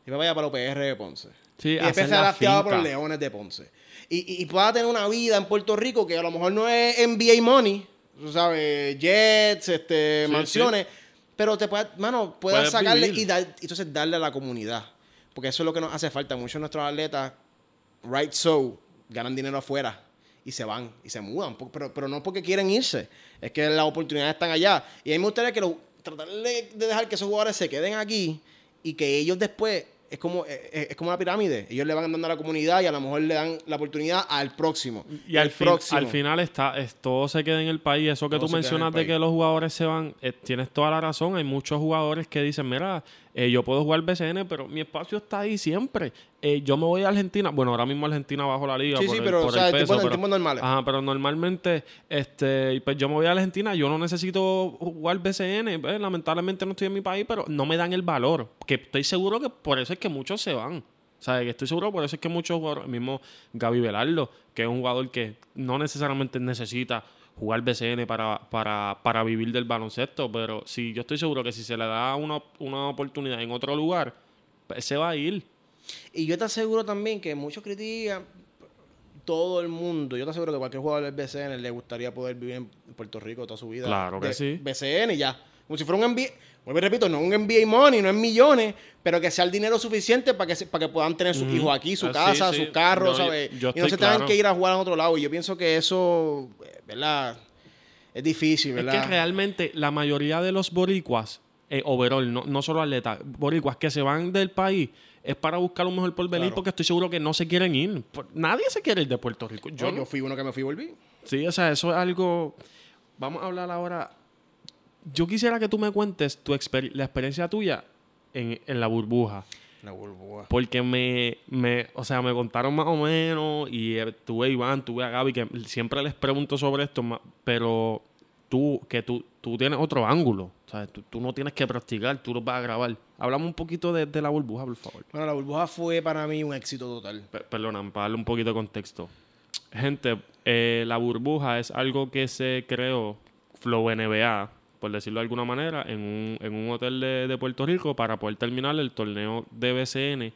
Y vaya para los PR de Ponce. Sí, y después sea por los Leones de Ponce. Y, y, pueda tener una vida en Puerto Rico que a lo mejor no es NBA money, tú sabes, jets, este, Sí, mansiones, pero te puede, mano, puedas Puedes sacarle vivir. y dar, entonces darle a la comunidad. Porque eso es lo que nos hace falta. Muchos de nuestros atletas, right so, ganan dinero afuera y se van y se mudan. Pero, pero no porque quieren irse, es que las oportunidades están allá. Y a mí me gustaría que lo- tratar de, de dejar que esos jugadores se queden aquí y que ellos después. Es como, es, es como una pirámide. Ellos le van dando a la comunidad y a lo mejor le dan la oportunidad al próximo. Y al, al fin- próximo. al final está, es- todo se queda en el país. Eso que Todo tú mencionas de que los jugadores se van, eh, tienes toda la razón. Hay muchos jugadores que dicen, mira, eh, yo puedo jugar BCN, pero mi espacio está ahí siempre. Eh, yo me voy a Argentina. Bueno, ahora mismo Argentina bajo la liga. Sí, por sí, el- pero, por o sea, el peso, pero- normales. Ajá, pero normalmente, este, pues yo me voy a Argentina, yo no necesito jugar BCN. pues, lamentablemente no estoy en mi país, pero no me dan el valor. Que estoy seguro que por eso es que muchos se van. O sea, que estoy seguro por eso es que muchos jugadores, mismo Gaby Velardo, que es un jugador que no necesariamente necesita jugar BCN para, para, para vivir del baloncesto, pero sí, yo estoy seguro que si se le da una, una oportunidad en otro lugar, pues se va a ir. Y yo te aseguro también que muchos critican todo el mundo. Yo te aseguro que cualquier jugador del BCN le gustaría poder vivir en Puerto Rico toda su vida. Claro que De sí. BCN y ya. Como si fuera un NBA. Vuelvo y repito, no un NBA money, no es millones, pero que sea el dinero suficiente para que, para que puedan tener sus hijos aquí, su Ah, sí, casa, sí. sus carros, Yo- ¿sabes? yo y no se tengan que ir a jugar a otro lado. Y yo pienso que eso, ¿verdad? Es difícil, Es ¿verdad? que realmente la mayoría de los boricuas, eh, overall, no, no solo atletas, boricuas que se van del país es para buscar un mejor porvenir Claro. porque estoy seguro que no se quieren ir. Por- Nadie se quiere ir de Puerto Rico. Yo, yo, no. yo fui uno que me fui y volví. Sí, o sea, eso es algo... Vamos a hablar ahora... Yo quisiera que tú me cuentes tu exper- la experiencia tuya en, en la burbuja. La burbuja. Porque me, me, o sea, me contaron más o menos y eh, tuve a Iván, tuve a Gaby, que siempre les pregunto sobre esto, pero tú, que tú, tú tienes otro ángulo. O sea, tú, tú no tienes que practicar, tú lo vas a grabar. Hablamos un poquito de, de la burbuja, por favor. Bueno, la burbuja fue para mí un éxito total. Perdona, para darle un poquito de contexto. Gente, eh, la burbuja es algo que se creó, Flow NBA, por decirlo de alguna manera, en un, en un hotel de, de Puerto Rico para poder terminar el torneo de BCN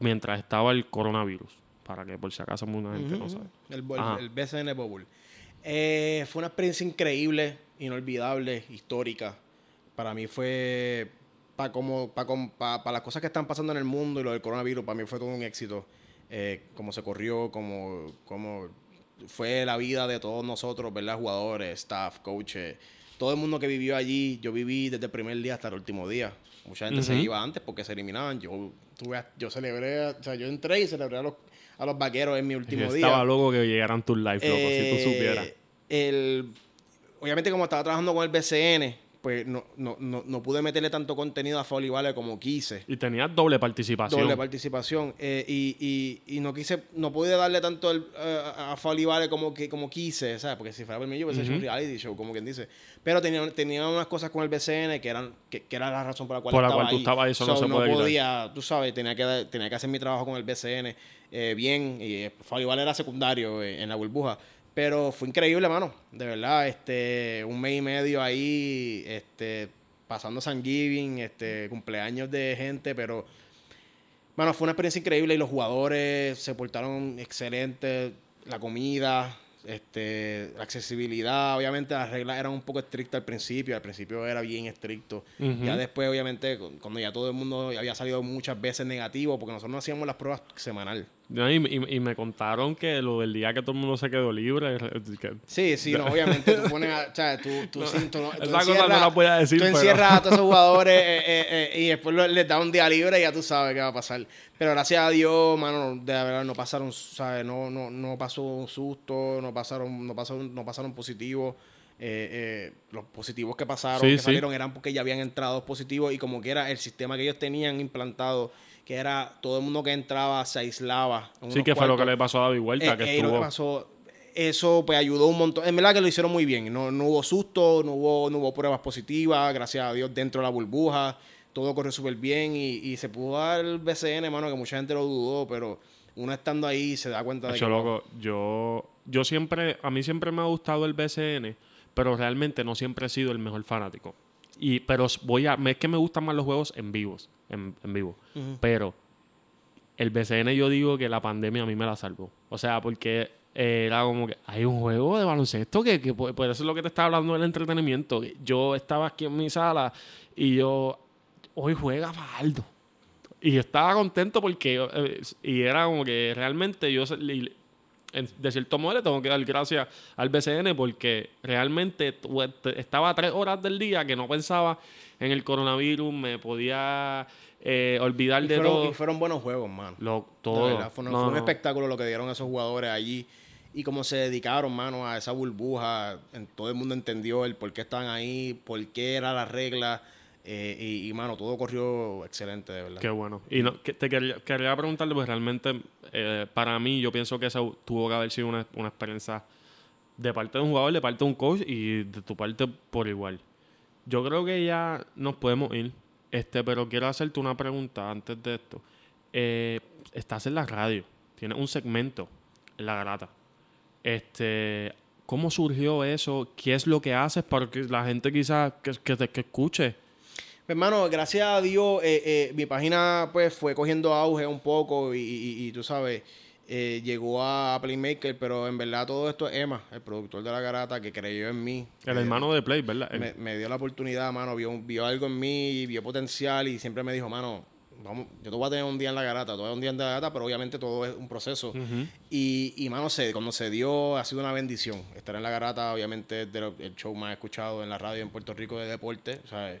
mientras estaba el coronavirus. Para que por si acaso mucha gente no sabe. El, el, BCN Bowl. Eh, fue una experiencia increíble, inolvidable, histórica. Para mí fue, para como, para para las cosas que están pasando en el mundo y lo del coronavirus, para mí fue todo un éxito. Eh, cómo se corrió, cómo, cómo fue la vida de todos nosotros, ¿verdad? Jugadores, staff, coaches, todo el mundo que vivió allí. Yo viví desde el primer día hasta el último día. Mucha gente se iba antes porque se eliminaban. Yo, tuve, yo celebré, o sea, yo entré y celebré a los, a los vaqueros en mi último Yo día. estaba loco que llegaran tus live, loco, si Eh, tú supieras. el, obviamente, como estaba trabajando con el BCN, pues no, no, no, no pude meterle tanto contenido a Folly Valley como quise. Y tenías doble participación. Doble participación. eh, y, y, y no quise, no pude darle tanto el, eh, a Folly Valley como, que, como quise, ¿sabes? Porque si fuera por mí, yo hubiese hecho un reality show, como quien dice. Pero tenía, tenía unas cosas con el BCN que eran, que, que era la razón por la cual Por la estaba cual tú estabas eso no se puede quitar. podía, tú sabes, tenía que, tenía que hacer mi trabajo con el BCN eh, bien. Y eh, Valley era secundario eh, en la burbuja. Pero fue increíble, mano. De verdad, este, un mes y medio ahí, este, pasando San Giving, este, cumpleaños de gente, pero Bueno, fue una experiencia increíble y los jugadores se portaron excelentes. La comida, este, la accesibilidad. Obviamente las reglas eran un poco estrictas al principio. Al principio era bien estricto. Ya después, obviamente, cu- cuando ya todo el mundo había salido muchas veces negativo, porque nosotros no hacíamos las pruebas semanal. No, y, y- y me contaron que lo del día que todo el mundo se quedó libre. que- Sí, sí, no, obviamente tú pones a, o sea, tú, tú, sí, tú no- tú esa cosa no la voy a decir, Tú pero- encierras a todos esos jugadores eh, eh, eh, y después les da un día libre y ya tú sabes qué va a pasar. Pero gracias a Dios, mano, de verdad no pasaron, ¿sabes? No, no, no pasó un susto, no pasaron, no pasaron, no pasaron positivos. Eh, eh, los positivos que pasaron, Sí, que sí. salieron, eran porque ya habían entrado positivos y como que era el sistema que ellos tenían implantado, que era todo el mundo que entraba se aislaba. en Sí, que fue lo que le pasó a David Huerta, Eh, que eh, lo que estuvo... pasó, eso pues ayudó un montón. En verdad que lo hicieron muy bien. No, no hubo susto, no hubo, no hubo pruebas positivas, gracias a Dios, dentro de la burbuja. Todo corrió súper bien y, y se pudo dar el BCN, mano, que mucha gente lo dudó, pero uno estando ahí se da cuenta de Hecho, que... loco, yo, yo siempre, a mí siempre me ha gustado el BCN, pero realmente no siempre he sido el mejor fanático. Y, pero voy a, es que me gustan más los juegos en vivos, en, en vivo. Pero el BCN yo digo que la pandemia a mí me la salvó. O sea, porque era como que hay un juego de baloncesto que, que por, por eso es lo que te estaba hablando del entretenimiento. Yo estaba aquí en mi sala y yo, hoy juega Faldo. Y estaba contento porque, eh, y era como que realmente yo, de cierto modo, le tengo que dar gracias al BCN porque realmente tu- te- estaba tres horas del día que no pensaba en el coronavirus, me podía eh, olvidar Y de fueron, todo. y fueron buenos juegos, mano. Lo, todo. verdad, fue, No, fue un espectáculo lo que dieron esos jugadores allí y cómo se dedicaron, mano, a esa burbuja. En, todo el mundo entendió el por qué estaban ahí, por qué era la regla. Eh, y, y, mano, todo corrió excelente, de verdad. Qué bueno. Y no, que te quería, quería preguntarle, pues realmente, eh, para mí, yo pienso que eso tuvo que haber sido una, una experiencia de parte de un jugador, de parte de un coach y de tu parte por igual. Yo creo que ya nos podemos ir, este, pero quiero hacerte una pregunta antes de esto. Eh, estás en la radio, tienes un segmento en la garata. Este, ¿Cómo surgió eso? ¿Qué es lo que haces para que la gente quizás que, que, que escuche? Hermano, gracias a Dios, eh, eh, mi página pues fue cogiendo auge un poco y, y- y tú sabes, eh, llegó a Playmaker, pero en verdad todo esto es Emma, el productor de la garata, que creyó en mí. El hermano de Play, ¿verdad? Me, me dio la oportunidad, mano, vio, vio algo en mí, vio potencial y siempre me dijo, mano, vamos, yo te voy a tener un día en la garata, tener un día en la garata, pero obviamente todo es un proceso. Ujú. Y, y mano, se, cuando se dio, ha sido una bendición. Estar en la garata, obviamente, es el show más escuchado en la radio en Puerto Rico de deporte. O sea, y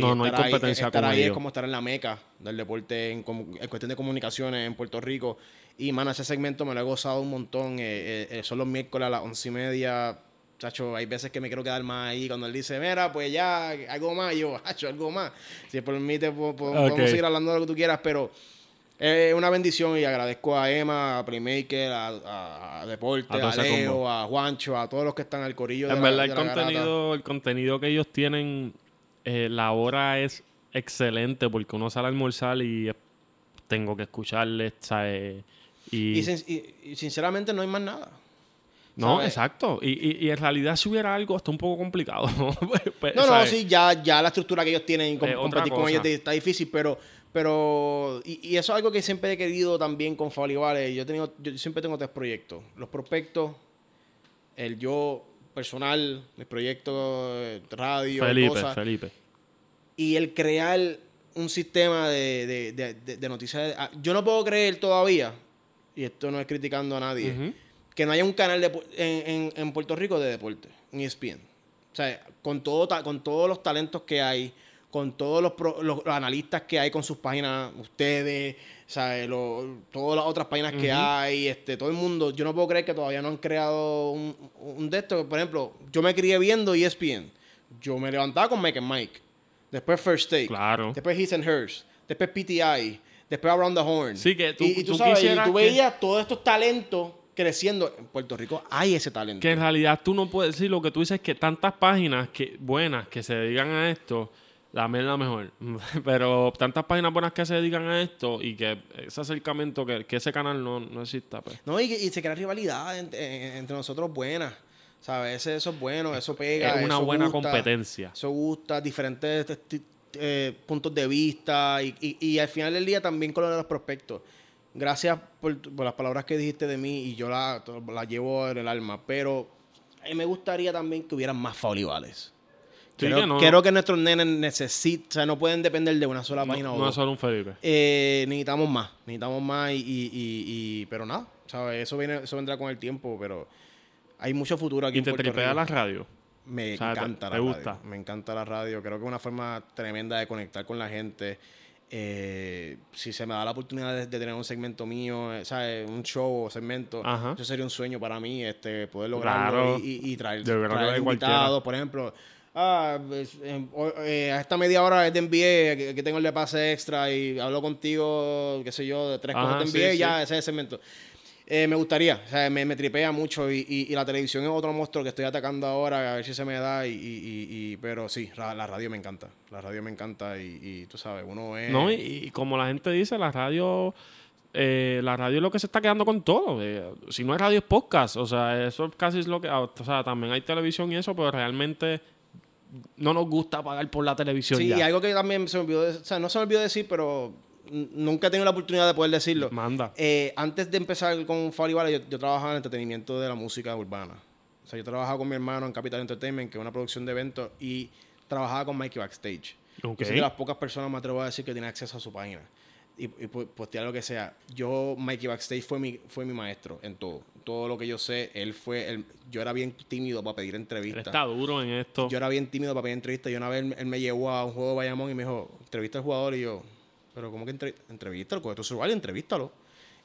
No, no hay estar ahí- competencia estar ahí es como estar en la meca del deporte en, en cuestión de comunicaciones en Puerto Rico. Y, mano, ese segmento me lo he gozado un montón. Eh, eh, eh, son los miércoles a las once y media. Chacho, hay veces que me quiero quedar más ahí. Cuando él dice, mira, pues ya, algo más. Yo, hacho, algo más. Si por mí te po- po- podemos Ok. seguir hablando de lo que tú quieras, pero Es una bendición y agradezco a Emma, a Playmaker, a, a, Deporte, a, Leo, a Juancho, a todos los que están al corillo. En verdad, el, contenido, el contenido que ellos tienen, eh, la hora es excelente porque uno sale a almorzar y tengo que escucharle, ¿sabes? Y, y, sinceramente no hay más nada. No, exacto. Y, y, en realidad si hubiera algo está un poco complicado. Pues, pues, no, no, sí, ya, ya la estructura que ellos tienen, competir con ellos está difícil, pero... Pero, y, eso es algo que siempre he querido también con Falibales. Yo, he tenido, yo siempre tengo tres proyectos. Los prospectos, el yo personal, mis proyectos, radio, Felipe, Felipe. Y el crear un sistema de, de, de, noticias. Ah, yo no puedo creer todavía, y esto no es criticando a nadie, que no haya un canal de, en, en, Puerto Rico de deporte, en ESPN. O sea, con, todo, con todos los talentos que hay, con todos los, los, analistas que hay con sus páginas, ustedes, ¿sabes? todas las otras páginas que hay, este, todo el mundo. Yo no puedo creer que todavía no han creado un, un de estos. Por ejemplo, yo me crié viendo ESPN. Yo me levantaba con Mike and Mike. Después First Take. Claro. Después His and Hers. Después PTI. Después Around the Horn. Sí, que tú, y, tú, sabes, y tú veías todos estos talentos creciendo. En Puerto Rico hay ese talento. Que en realidad tú no puedes decir lo que tú dices que tantas páginas que, buenas que se dedican a esto, la la mejor. Pero tantas páginas buenas que se dedican a esto y que ese acercamiento, que, que ese canal no, no exista. Pues. No, y, y se crea rivalidad entre, entre nosotros buena. ¿Sabes? Eso es bueno, eso pega. Es una buena competencia. Eso gusta, diferentes eh, puntos de vista y, y, al final del día también con los prospectos. Gracias por, las palabras que dijiste de mí y yo la, la llevo en el alma, pero me gustaría también que hubieran más quiero, que nuestros nenes necesitan, o sea, no pueden depender de una sola página o No solo un Felipe. Eh, necesitamos más, necesitamos más y, y, y, pero nada, ¿sabes? Eso, viene, eso vendrá con el tiempo, pero hay mucho futuro aquí ¿Y te tripea la radio? Me encanta la radio. Me encanta la radio. Creo que es una forma tremenda de conectar con la gente. Eh, si se me da la oportunidad de, tener un segmento mío, eh, ¿sabes? Un show o segmento, eso sería un sueño para mí, este, poder lograrlo y, y, traer, traer invitados, por ejemplo. Ah, pues, em, eh, a esta media hora de NBA, que, tengo el de pase extra y hablo contigo, qué sé yo, de tres cosas de NBA, ya ese es el segmento. Eh, me gustaría, o sea, me, tripea mucho y, la televisión es otro monstruo que estoy atacando ahora, a ver si se me da, y, pero sí, la, radio me encanta, la radio me encanta y, tú sabes, uno es... No, y, como la gente dice, la radio... Eh, la radio es lo que se está quedando con todo. Eh, si no hay radio es podcast. O sea, eso casi es lo que. O sea, también hay televisión y eso, pero realmente no nos gusta pagar por la televisión. Sí, y algo que también se me olvidó, o sea, no se me olvidó decir, pero nunca he tenido la oportunidad de poder decirlo. Manda. Eh, antes de empezar con Fali yo, yo, trabajaba en entretenimiento de la música urbana. O sea, yo trabajaba con mi hermano en Capital Entertainment, que es una producción de eventos, y trabajaba con Mikey Backstage. Okay. soy de las pocas personas, me atrevo a decir, que tiene acceso a su página. Y, y postear lo que sea. Yo, Mikey Backstage fue mi, fue mi maestro en todo. Todo lo que yo sé, él fue... El, yo era bien tímido para pedir entrevistas. está duro en esto. Yo era bien tímido para pedir entrevistas. Y una vez él, me llevó a un juego de Bayamón y me dijo, entrevista al jugador y yo pero como que entre, entrevístalo, coge tu celular y entrevístalo.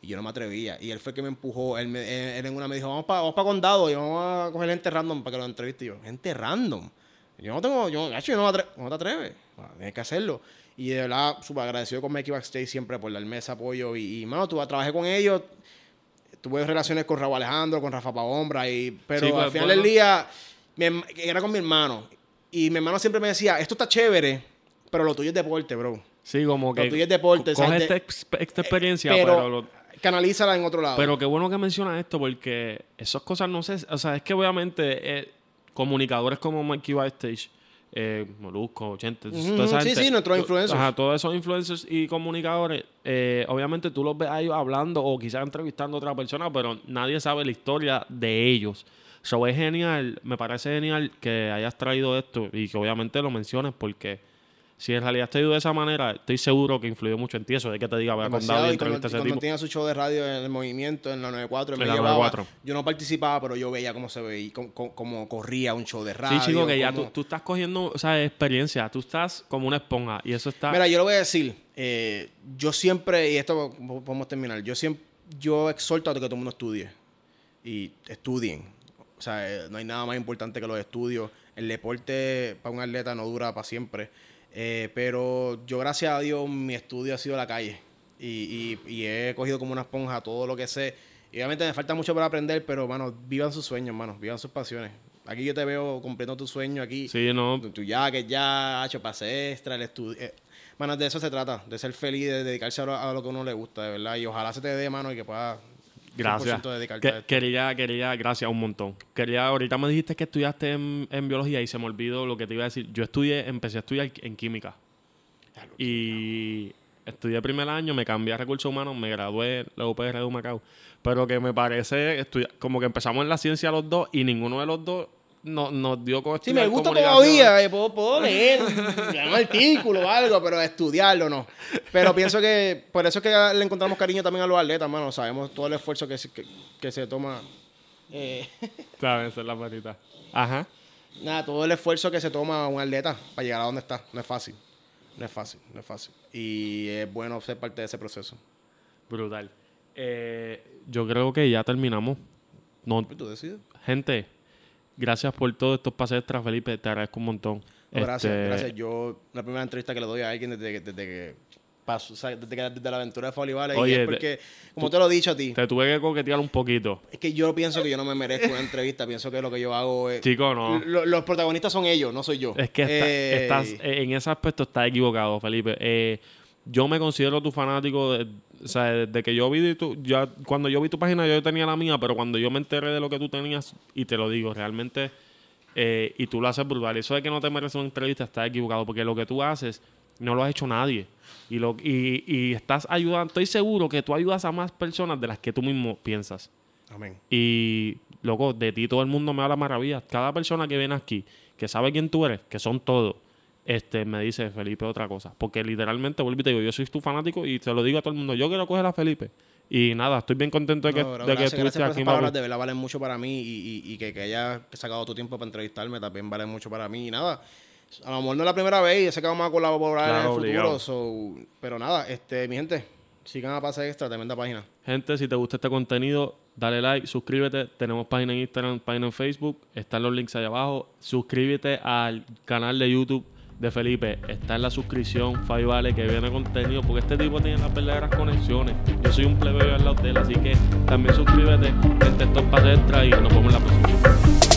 Y yo no me atrevía. Y él fue que me empujó. Él, me, él, en una me dijo, vamos para vamos pa condado y vamos a coger gente random para que lo entreviste. Y yo, gente random. Yo no tengo, yo, yo no, me no te atreves. tienes que hacerlo. Y de verdad, súper agradecido con Mickey Backstage siempre por darme ese apoyo. Y, y mano, tú trabajé con ellos. Tuve relaciones con Raúl Alejandro, con Rafa Paombra. Y, pero pues, al final del día, era con mi hermano. Y mi hermano siempre me decía, esto está chévere, pero lo tuyo es deporte, bro. Sí, como que. Lo deporte. Coge esta, esta, experiencia, pero. canalízala en otro lado. Pero qué bueno que mencionas esto, porque esas cosas no sé. O sea, es que obviamente eh, comunicadores como Mikey Backstage, eh, Molusco, 80, Sí, sí, nuestros influencers. Ajá, todos esos influencers y comunicadores, eh, obviamente tú los ves ahí hablando o quizás entrevistando a otra persona, pero nadie sabe la historia de ellos. Eso es genial, me parece genial que hayas traído esto y que obviamente lo menciones porque si en realidad te de esa manera, estoy seguro que influyó mucho en ti eso de que te diga, voy a condado y entrevista ese cuando tenía su show de radio en el movimiento, en la 94, en la 94. yo no participaba, pero yo veía cómo se veía, cómo, cómo, corría un show de radio. Sí, chico, que ya tú, tú, estás cogiendo o sea, experiencia, tú estás como una esponja y eso está... Mira, yo lo voy a decir, eh, yo siempre, y esto podemos terminar, yo siempre, yo exhorto a que todo el mundo estudie y estudien. O sea, eh, no hay nada más importante que los estudios. El deporte para un atleta no dura para siempre. Eh, pero yo, gracias a Dios, mi estudio ha sido la calle. Y, y, y he cogido como una esponja todo lo que sé. Y obviamente me falta mucho para aprender, pero, mano, vivan sus sueños, mano. Vivan sus pasiones. Aquí yo te veo cumpliendo tu sueño aquí. Sí, no. Tu, ya, que ya, hecho pase extra, el estudio. Eh, mano, de eso se trata, de ser feliz, de dedicarse a lo, a lo que uno le gusta, de verdad. Y ojalá se te dé, mano, y que puedas Gracias. 100% dedicarte a Que- esto. quería, quería, gracias un montón. Quería, ahorita me dijiste que estudiaste en, en biología y se me olvidó lo que te iba a decir. Yo estudié, empecé a estudiar en química. Y estudié primer año, me cambié a recursos humanos, me gradué en la UPR de Humacao. Pero que me parece, como que empezamos en la ciencia los dos y ninguno de los dos no- nos dio con Sí, me gusta todavía, eh, puedo, puedo leer un artículo o algo, pero estudiarlo no. Pero pienso que por eso es que le encontramos cariño también a los atletas, mano. Sabemos todo el esfuerzo que se, que, que se toma. eh, ¿Sabes? Esa es la patita. Ajá. nada, todo el esfuerzo que se toma un atleta para llegar a donde está. No es fácil. No es fácil, no es fácil. Y es bueno ser parte de ese proceso. Brutal. Eh, yo creo que ya terminamos. No, ¿Tú decides? gente, gracias por todos estos pases extra, Felipe. Te agradezco un montón. No, gracias, Este, gracias. Yo, la primera entrevista que le doy a alguien desde, que- desde que pasó, o sea, desde, que, desde la aventura de Folibales, y Oye, es de- porque, como te lo he dicho a ti, Te tuve que coquetear un poquito. es que yo pienso que yo no me merezco una entrevista, pienso que lo que yo hago es... Chico, no. Lo- los protagonistas son ellos, no soy yo. Es que está- Eh, estás, eh, en ese aspecto estás equivocado, Felipe. Eh, yo me considero tu fanático, de- o sea, desde que yo vi tu, ya, cuando yo vi tu página yo tenía la mía, pero cuando yo me enteré de lo que tú tenías, y te lo digo, realmente, eh, y tú lo haces brutal. Eso de que no te mereces una entrevista está equivocado, porque lo que tú haces no lo ha hecho nadie. Y, lo, y, y estás ayudando, estoy seguro que tú ayudas a más personas de las que tú mismo piensas. Amén. Y, loco, de ti todo el mundo me habla maravillas. Cada persona que viene aquí, que sabe quién tú eres, que son todos, este, me dice Felipe otra cosa. Porque literalmente, vuelvo y te digo, yo soy tu fanático y te lo digo a todo el mundo. Yo quiero coger a Felipe. Y nada, estoy bien contento de que, No, bro, de que gracias, gracias por aquí, esas palabras, de verdad valen mucho para mí y, y- y que, que hayas sacado tu tiempo para entrevistarme también vale mucho para mí. Y nada, a lo mejor no es la primera vez y yo sé que vamos a colaborar en Claro, el futuro. so- pero nada, este, mi gente, sigan a Pase Extra, tremenda página. Gente, si te gusta este contenido, dale like, suscríbete. Tenemos página en Instagram, página en Facebook. Están los links ahí abajo. Suscríbete al canal de YouTube de Felipe. Está en la suscripción, Fai Vale, que viene contenido. Porque este tipo tiene las verdaderas conexiones. Yo soy un plebeyo al lado de él, así que también suscríbete. Gente, esto es Extra y nos vemos en la próxima.